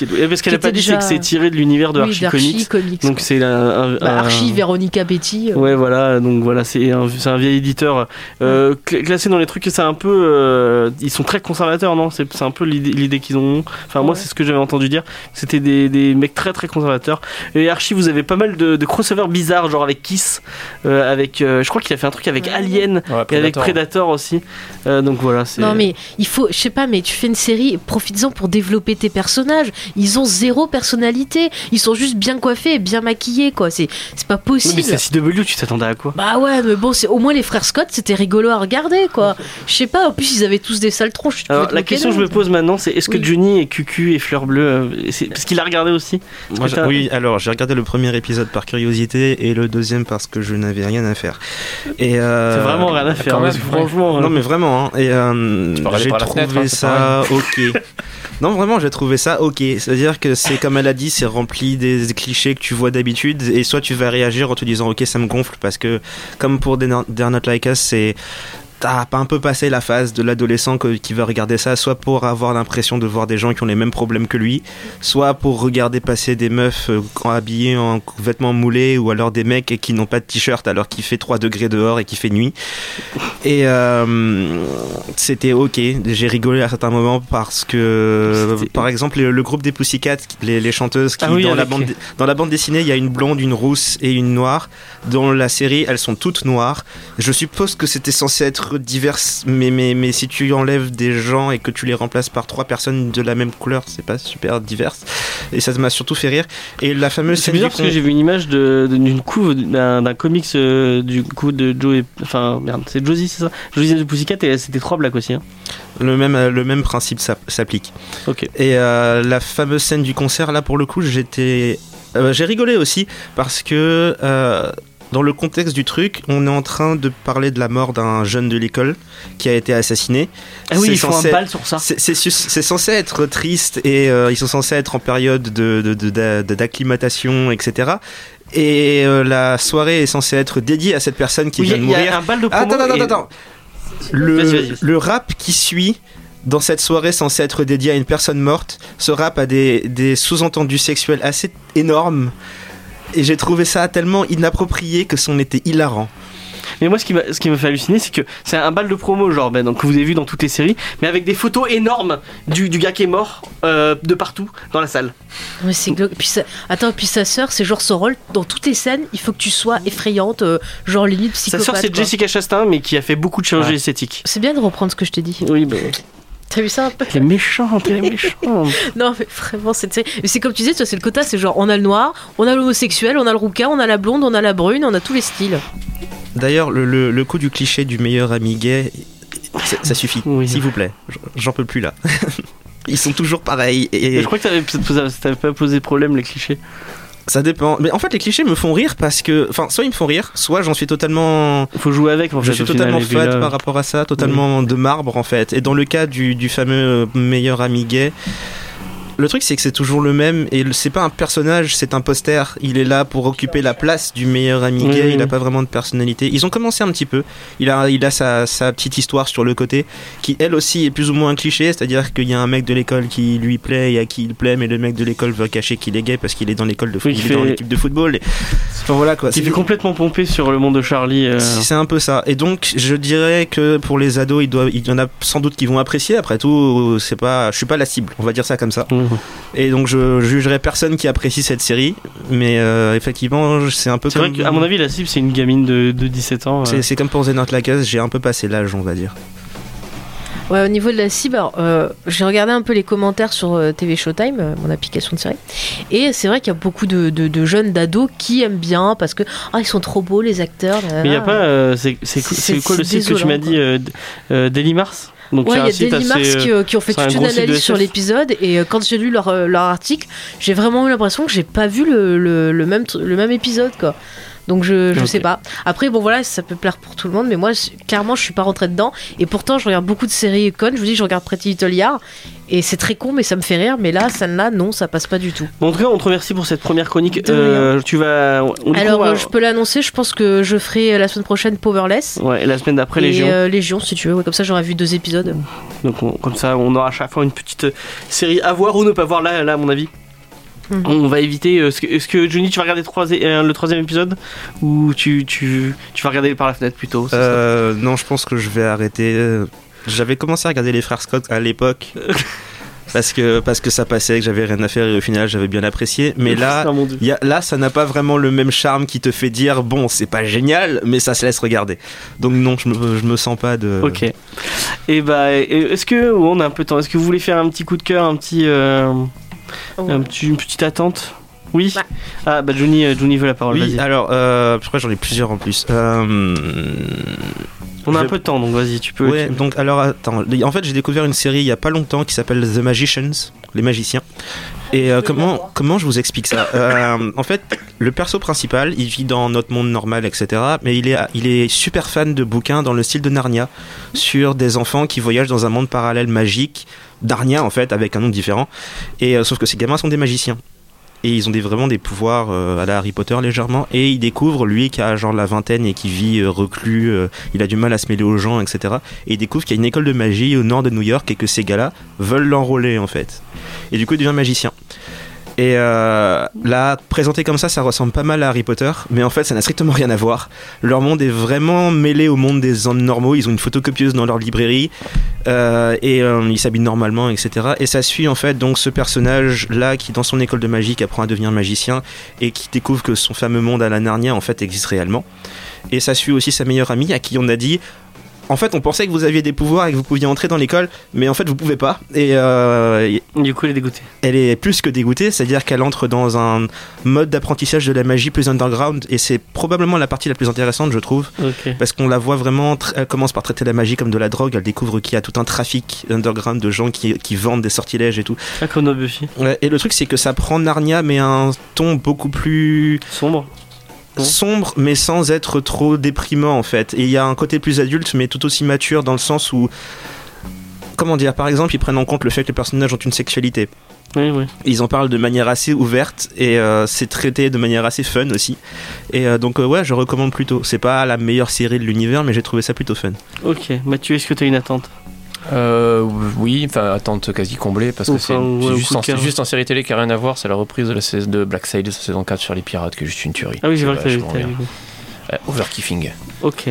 qu'elle a qui pas dit c'est que déjà- c'est tiré de l'univers de oui, Archie Comics. Comics. Donc c'est un, un- Bah, un- Archie, Véronica Betty. euh, Ouais, voilà, donc voilà, c'est un, un vieil éditeur euh, cl- classé dans les trucs, c'est un peu. euh, ils sont très conservateurs, non? C'est un peu l'idée qu'ils ont. Enfin, moi, c'est ce que j'avais entendu dire. C'était des, des mecs très très conservateurs. Et Archie, vous avez pas mal de, de crossovers bizarres, genre avec Kiss, euh, avec. euh, je crois qu'il a fait un truc avec Ouais. Alien Ouais, et avec Predator. Aussi. Euh, donc voilà, c'est. Non mais il faut, je sais pas, mais tu fais une série, profites-en pour développer tes personnages. Ils ont zéro personnalité, ils sont juste bien coiffés et bien maquillés, quoi. C'est, c'est pas Oui, possible. mais c'est CW, tu t'attendais à quoi? Bah ouais, mais bon, c'est au moins les frères Scott, c'était rigolo à regarder, quoi. Je sais pas, en plus ils avaient tous des sales tronches. Alors la question que je me pose maintenant, c'est est-ce que Oui. Johnny et Cucu et Fleur Bleue, euh, c'est- parce qu'il a regardé aussi Moi, oui, alors j'ai regardé le premier épisode par curiosité et le deuxième parce que je n'avais rien à faire. Et euh, C'est vraiment rien à faire, même, franchement. Non euh, mais vraiment, hein. et euh, j'ai trouvé fenêtre, hein, ça ok. non vraiment, j'ai trouvé ça ok. C'est-à-dire que c'est comme elle a dit, c'est rempli des clichés que tu vois d'habitude, et soit tu vas réagir en te disant ok ça me gonfle parce que comme pour They're Not Like Us, c'est t'as pas un peu passé la phase de l'adolescent qui va regarder ça, soit pour avoir l'impression de voir des gens qui ont les mêmes problèmes que lui, soit pour regarder passer des meufs euh, habillées en vêtements moulés, ou alors des mecs qui n'ont pas de t-shirt alors qu'il fait 3 degrés dehors et qu'il fait nuit. Et euh, c'était ok, j'ai rigolé à certains moments parce que, par exemple, le, groupe des Pussycats, les, les chanteuses qui, ah dans, la bande, dans la bande dessinée, il y a une blonde, une rousse et une noire. Dans la série, elles sont toutes noires. Je suppose que c'était censé être diverses, mais, mais, mais si tu enlèves des gens et que tu les remplaces par trois personnes de la même couleur, c'est pas super diverse. Et ça m'a surtout fait rire. Et la fameuse C'est bizarre parce que j'ai vu une image d'une couve d'un comics euh, du coup de Joe. Enfin, merde, c'est Josie, c'est ça? Josie de Pussycat et c'était trois blagues aussi. Hein. Le même, euh, le même principe s'applique. Ok. Et euh, la fameuse scène du concert, là pour le coup, j'étais. j'ai rigolé aussi parce que dans le contexte du truc, on est en train de parler de la mort d'un jeune de l'école qui a été assassiné. Ah oui, ils font un bal sur ça. C'est censé être triste et euh, ils sont censés être en période d'acclimatation, de, de, etc. Et euh, la soirée est censée être dédiée à cette personne qui vient de mourir. Y a un bal de promo attends, attends, attends. Le, le rap qui suit dans cette soirée censée être dédiée à une personne morte, ce rap a des, des sous-entendus sexuels assez énormes. Et j'ai trouvé ça tellement inapproprié que c'en était hilarant. Mais moi, ce qui m'a, ce qui me fait halluciner, c'est que c'est un bal de promo, genre, ben, donc, que vous avez vu dans toutes les séries, mais avec des photos énormes du, du gars qui est mort euh, de partout dans la salle. Mais c'est puis Attends, puis sa sœur, c'est genre son rôle dans toutes les scènes, il faut que tu sois effrayante, euh, genre limite psychopathe. Sa sœur, c'est Jessica Chastain, mais qui a fait beaucoup de chirurgie esthétique. C'est bien de reprendre ce que je t'ai dit. Oui, ben. T'as vu ça un peu Elle est méchante, elle est méchante. (laughs) non, mais vraiment, c'est c'est comme tu disais, c'est le quota, c'est genre on a le noir, on a l'homosexuel, on a le rouquin, on a la blonde, on a la brune, on a tous les styles. D'ailleurs, le, le, coup du cliché du meilleur ami gay, ça, suffit, s'il vous plaît. J'en peux plus là. (laughs) Ils sont toujours pareils. Et... je crois que t'avais pas posé problème les clichés. Ça dépend. Mais en fait, les clichés me font rire parce que, enfin, soit ils me font rire, soit j'en suis totalement. Faut jouer avec. En je suis totalement fat par rapport à ça, totalement de marbre en fait. Et dans le cas du, du fameux meilleur ami gay, le truc, c'est que c'est toujours le même et c'est pas un personnage, c'est un poster. Il est là pour occuper la place du meilleur ami gay. Il a pas vraiment de personnalité. Ils ont commencé un petit peu. Il a, il a sa, sa petite histoire sur le côté qui, elle aussi, est plus ou moins un cliché. C'est-à-dire qu'il y a un mec de l'école qui lui plaît et à qui il plaît, mais le mec de l'école veut cacher qu'il est gay parce qu'il est dans l'école de football, il, est dans l'équipe de football. Et... Enfin, voilà quoi. Qui fait complètement pomper sur le monde de Charlie. Euh. C'est un peu ça. Et donc, je dirais que pour les ados, il, doit, il y en a sans doute qui vont apprécier. Après tout, c'est pas, je suis pas la cible. On va dire ça comme ça. Mmh. Et donc je jugerai personne qui apprécie cette série, mais euh, effectivement c'est un peu comme... vrai qu'à mon avis la cible c'est une gamine de, 17 ans. Euh. C'est comme pour Zenart Lacaz, j'ai un peu passé l'âge on va dire. Ouais, au niveau de la cible, euh, j'ai regardé un peu les commentaires sur TV Showtime, mon application de série, et c'est vrai qu'il y a beaucoup de, jeunes, d'ados qui aiment bien parce que ah, ils sont trop beaux les acteurs. Mais il n'y a pas. c'est quoi le site que tu m'as dit Daily Mars? Donc ouais, il y a Mars qui, qui, ont fait toute une analyse sur l'épisode et euh, quand j'ai lu leur, euh, leur article, j'ai vraiment eu l'impression que j'ai pas vu le, le, le, même, le même épisode quoi. Donc je, je sais pas. Après bon voilà, ça peut plaire pour tout le monde, mais moi clairement je suis pas rentrée dedans. Et pourtant je regarde beaucoup de séries connes. Je vous dis je regarde Pretty Little Liars et c'est très con mais ça me fait rire. Mais là celle-là non ça passe pas du tout. Bon, en tout cas on te remercie pour cette première chronique. Euh, tu vas. Alors je peux l'annoncer. Je pense que je ferai la semaine prochaine Powerless. Ouais. Et la semaine d'après Légion. Euh, Légion si tu veux. comme ça j'aurai vu deux épisodes. Donc comme ça on aura à chaque fois une petite série à voir ou ne pas voir là, là à mon avis. Mhm. On va éviter. Euh, est-ce que, Johnny, tu vas regarder euh, le troisième épisode? Ou tu, tu, tu, vas regarder par la fenêtre plutôt euh, Non, je pense que je vais arrêter. J'avais commencé à regarder les frères Scott à l'époque. (laughs) parce que parce que ça passait, que j'avais rien à faire et au final j'avais bien apprécié. Mais là, y a, là, ça n'a pas vraiment le même charme qui te fait dire bon, c'est pas génial, mais ça se laisse regarder. Donc non, je me, je me sens pas de. Ok. Et bah, est-ce que on a un peu de temps Est-ce que vous voulez faire un petit coup de cœur, un petit un petit, une petite attente? Oui. Ah bah Johnny, euh, Johnny veut la parole. Oui. Alors, euh, je crois j'en ai plusieurs en plus. Euh, On a un peu de temps, donc vas-y, tu peux. Ouais. Donc alors attends. En fait, j'ai découvert une série il y a pas longtemps qui s'appelle The Magicians, les magiciens. Et euh, comment comment je vous explique ça? En fait, le perso principal, il vit dans notre monde normal, etc. Mais il est il est super fan de bouquins dans le style de Narnia sur des enfants qui voyagent dans un monde parallèle magique Darnia en fait avec un nom différent et euh, sauf que ces gamins sont des magiciens et ils ont des, vraiment des pouvoirs à la Harry Potter légèrement. Et il découvre, lui qui a genre la vingtaine et qui vit reclus, il a du mal à se mêler aux gens, etc. Et il découvre qu'il y a une école de magie au nord de New York et que ces gars-là veulent l'enrôler en fait. Et du coup, il devient magicien. Et euh, là, présenté comme ça, ça ressemble pas mal à Harry Potter, mais en fait, ça n'a strictement rien à voir. Leur monde est vraiment mêlé au monde des hommes normaux. Ils ont une photocopieuse dans leur librairie euh, et euh, ils s'habillent normalement, etc. Et ça suit en fait donc ce personnage-là qui, dans son école de magie, apprend à devenir magicien et qui découvre que son fameux monde à la Narnia en fait existe réellement. Et ça suit aussi sa meilleure amie à qui on a dit en fait, on pensait que vous aviez des pouvoirs et que vous pouviez entrer dans l'école, mais en fait, vous pouvez pas. Et euh, du coup, elle est dégoûtée. Elle est plus que dégoûtée, c'est-à-dire qu'elle entre dans un mode d'apprentissage de la magie plus underground, et c'est probablement la partie la plus intéressante, je trouve, parce qu'on la voit vraiment. Elle commence par traiter la magie comme de la drogue. Elle découvre qu'il y a tout un trafic underground de gens qui, vendent des sortilèges et tout. Ah, comme Buffy. et le truc, c'est que ça prend Narnia, mais un ton beaucoup plus sombre sombre mais sans être trop déprimant en fait. Et il y a un côté plus adulte mais tout aussi mature dans le sens où comment dire par exemple ils prennent en compte le fait que les personnages ont une sexualité. Oui, oui. Ils en parlent de manière assez ouverte et euh, c'est traité de manière assez fun aussi. Et euh, donc, euh, ouais, je recommande plutôt. C'est pas la meilleure série de l'univers, mais j'ai trouvé ça plutôt fun. Ok, Mathieu, est-ce que tu as une attente? Euh, oui, enfin attente quasi comblée parce que c'est juste, en, juste en série télé qui a rien à voir, c'est la reprise de la saison de Black Side saison 4 sur les pirates qui est juste une tuerie. Ah oui, c'est vrai que Overkiffing. Ok.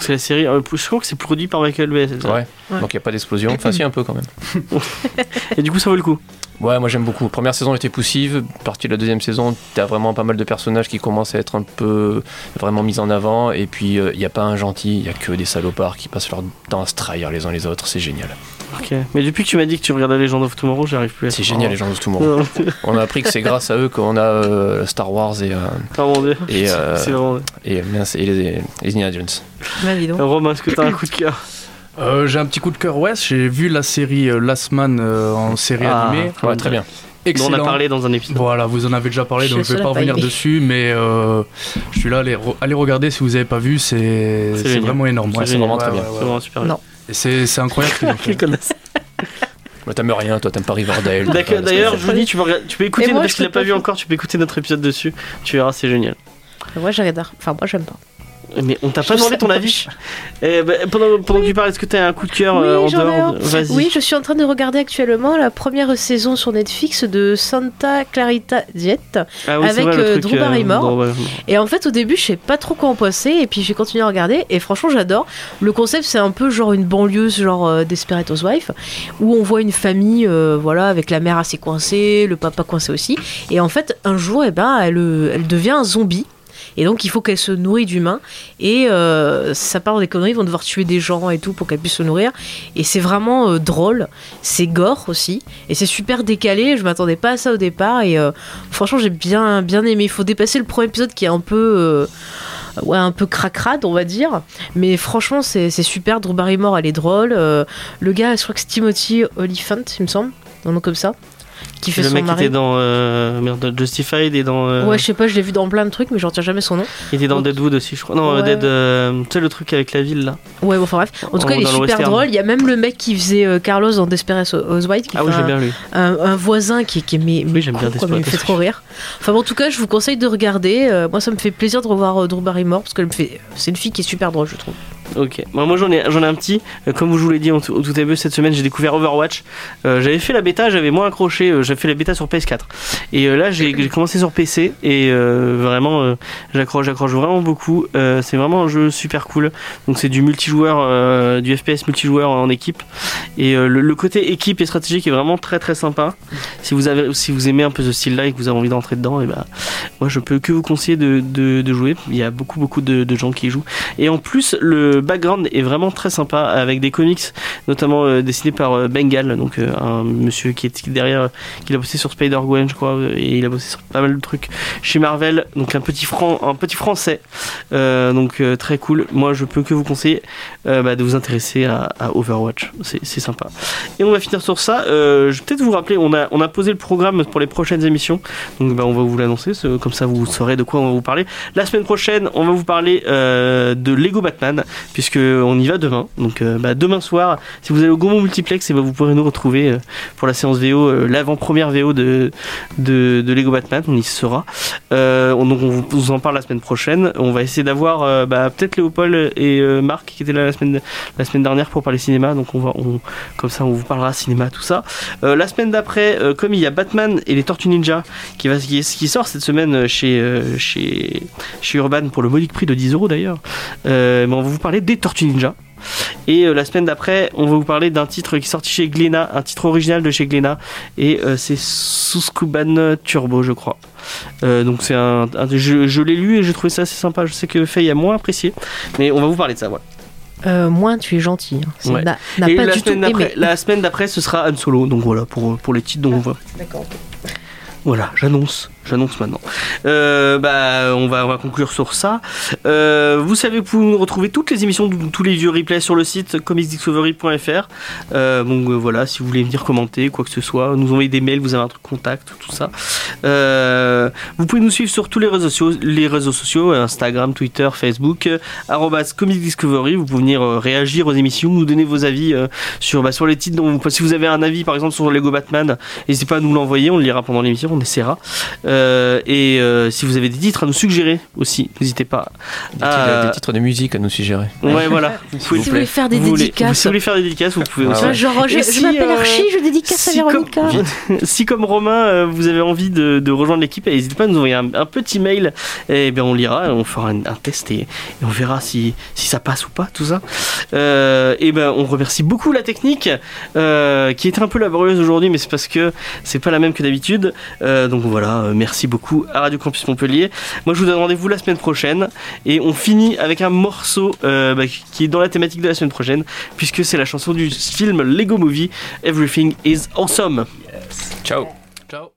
C'est la série, euh, je crois que c'est produit par Michael Bay. Ouais. ouais. Donc il n'y a pas d'explosion. Enfin, si, un peu quand même. (laughs) Et du coup, ça vaut le coup. Ouais, moi j'aime beaucoup. Première saison était poussive, partie de la deuxième saison, t'as vraiment pas mal de personnages qui commencent à être un peu vraiment mis en avant, et puis il euh, n'y a pas un gentil, il y a que des salopards qui passent leur temps à se trahir les uns les autres, c'est génial. Ok, mais depuis que tu m'as dit que tu regardais Legend of Tomorrow, j'arrive plus à C'est génial, Legend of Tomorrow. (laughs) On a appris que c'est grâce à eux qu'on a euh, Star Wars et. Euh, et, et, et, les, Indiana Jones. Bah, Romain, est-ce que t'as un coup de cœur euh, j'ai un petit coup de cœur, ouais. J'ai vu la série euh, Last Man euh, en série ah, animée. Ouais, très bien. Excellent. On a parlé dans un épisode. Voilà, vous en avez déjà parlé, donc je vais pas revenir dessus, mais je suis là, allez, allez, regarder si vous avez pas vu, c'est vraiment énorme. c'est vraiment très bien. c'est vraiment super. Non. C'est incroyable. (laughs) Moi, t'aimes rien, toi, t'aimes pas Riverdale. D'ailleurs, je vous dis, tu peux, tu peux écouter, parce qu'il l'a pas vu encore, tu peux écouter notre épisode dessus. Tu verras, c'est génial. Moi, j'adore. Enfin, moi, j'aime pas. Mais on t'a pas demandé ton avis. Eh ben, pendant pendant que tu parles, est-ce que tu as un coup de cœur oui, euh, en dehors Oui, je suis en train de regarder actuellement la première saison sur Netflix de Santa Clarita Diet ah avec euh, Drew euh, Barrymore. et en fait, au début, je sais pas trop quoi en penser, et puis j'ai continué à regarder, et franchement, j'adore. Le concept, c'est un peu genre une banlieue, genre Desperate Housewife, où on voit une famille, voilà, avec la mère assez coincée, le papa coincé aussi, et en fait, un jour, eh ben, elle, elle devient un zombie. Et donc, il faut qu'elle se nourrit d'humains. Et euh, ça part des conneries, ils vont devoir tuer des gens et tout pour qu'elle puisse se nourrir. Et c'est vraiment euh, drôle. C'est gore aussi. Et c'est super décalé. Je m'attendais pas à ça au départ. Et euh, franchement, j'ai bien, bien aimé. Il faut dépasser le premier épisode qui est un peu ouais, un peu cracrade, on va dire. Mais franchement, c'est super. Drew Barrymore, elle est drôle. le gars, je crois que c'est Timothy Oliphant, il me semble. Un nom comme ça qui fait le son mec qui était dans euh, Justified et dans. Euh, ouais, je sais pas, je l'ai vu dans plein de trucs, mais j'en retiens jamais son nom. Il était dans Deadwood aussi, je crois. Non, Dead. Euh, tu sais, le truc avec la ville là. Ouais, bon, enfin bref. En tout cas, il est super drôle. Il y a même le mec qui faisait Carlos dans Desperate Housewives. Ah oui, j'aime bien lui. Un, voisin qui, qui est. Mais, oui, j'aime bien Il me fait trop rire. Enfin, bon, en tout cas, je vous conseille de regarder. moi, ça me fait plaisir de revoir Drew Barrymore parce que c'est une fille qui est super drôle, je trouve. Ok, moi j'en ai, j'en ai un petit. comme je vous l'ai dit au tout début, cette semaine j'ai découvert Overwatch. j'avais fait la bêta, j'avais moins accroché. j'avais fait la bêta sur PS4. Et euh, là, j'ai commencé sur PC et euh, vraiment, euh, j'accroche, j'accroche vraiment beaucoup. c'est vraiment un jeu super cool. Donc c'est du multijoueur, du FPS multijoueur en équipe. Et le, côté équipe et stratégique est vraiment très très sympa. Si vous avez, si vous aimez un peu ce style-là et que vous avez envie d'entrer dedans, et ben, moi je peux que vous conseiller de, de, jouer. Il y a beaucoup beaucoup de, de, gens qui y jouent. Et en plus, le background est vraiment très sympa avec des comics, notamment dessinés par Bengal, donc un monsieur qui est derrière, qui a bossé sur Spider Gwen, je crois, et il a bossé sur pas mal de trucs chez Marvel. Donc un petit franc, un petit français, euh, donc euh, très cool. Moi, je peux que vous conseiller euh, bah, de vous intéresser à, Overwatch. C'est sympa. Et on va finir sur ça. je vais peut-être vous rappeler, on a, on a posé le programme pour les prochaines émissions. Donc bah, on va vous l'annoncer, comme ça vous saurez de quoi on va vous parler. La semaine prochaine, on va vous parler de Lego Batman. Puisque on y va demain. Donc bah, demain soir, si vous allez au Gaumont Multiplex, et bah, vous pourrez nous retrouver pour la séance VO, l'avant-première VO de, de, Lego Batman. On y sera. donc on vous en parle la semaine prochaine. On va essayer d'avoir bah, peut-être Léopold et Marc qui étaient là la semaine, la semaine dernière pour parler cinéma. Donc on va, on, comme ça, on vous parlera cinéma, tout ça. la semaine d'après, comme il y a Batman et les Tortues Ninja qui, va, qui, qui sort cette semaine chez, chez, chez Urban pour le modique prix de 10 euros d'ailleurs, euh, on va vous parler des Tortues Ninja. Et euh, la semaine d'après, on va vous parler d'un titre qui est sorti chez Glénat, un titre original de chez Glénat, et euh, c'est Suskuban Turbo, je crois. donc c'est un, je, l'ai lu et j'ai trouvé ça assez sympa. Je sais que Faye a moins apprécié, mais on va vous parler de ça, voilà. moins tu es gentil. Hein. N'a pas la, du semaine tout aimé. la semaine d'après, ce sera Han Solo. Donc voilà, pour, pour les titres dont on va. D'accord. Voilà, j'annonce j'annonce maintenant. Euh, bah, on va, on va conclure sur ça. Euh, vous savez, vous pouvez retrouver toutes les émissions, tous les vieux replays sur le site comicsdiscovery.fr. Euh, donc voilà, si vous voulez venir commenter, quoi que ce soit, nous envoyer des mails, vous avez un truc contact, tout ça. vous pouvez nous suivre sur tous les réseaux sociaux, les réseaux sociaux Instagram, Twitter, Facebook, comicsdiscovery. Vous pouvez venir réagir aux émissions, nous donner vos avis sur, bah, sur les titres. Dont si vous avez un avis, par exemple, sur Lego Batman, n'hésitez pas à nous l'envoyer, on le lira pendant l'émission, on essaiera. Et euh, si vous avez des titres à nous suggérer aussi, n'hésitez pas. Des, titres de musique à nous suggérer. Ouais, voilà. (laughs) Vous pouvez, si vous voulez faire des dédicaces. si vous voulez faire des dédicaces, vous pouvez aussi. Genre, je, m'appelle euh, Archie, je dédicace à Véronica. (laughs) si, comme Romain, vous avez envie de, rejoindre l'équipe, n'hésitez pas à nous envoyer un, petit mail. Et bien, on lira, on fera un, test et, on verra si, si ça passe ou pas, tout ça. et ben, on remercie beaucoup la technique, qui est un peu laborieuse aujourd'hui, mais c'est parce que c'est pas la même que d'habitude. donc voilà, merci Merci beaucoup à Radio Campus Montpellier. Moi, je vous donne rendez-vous la semaine prochaine et on finit avec un morceau euh, bah, qui est dans la thématique de la semaine prochaine, puisque c'est la chanson du film Lego Movie Everything is Awesome. Ciao. Ciao.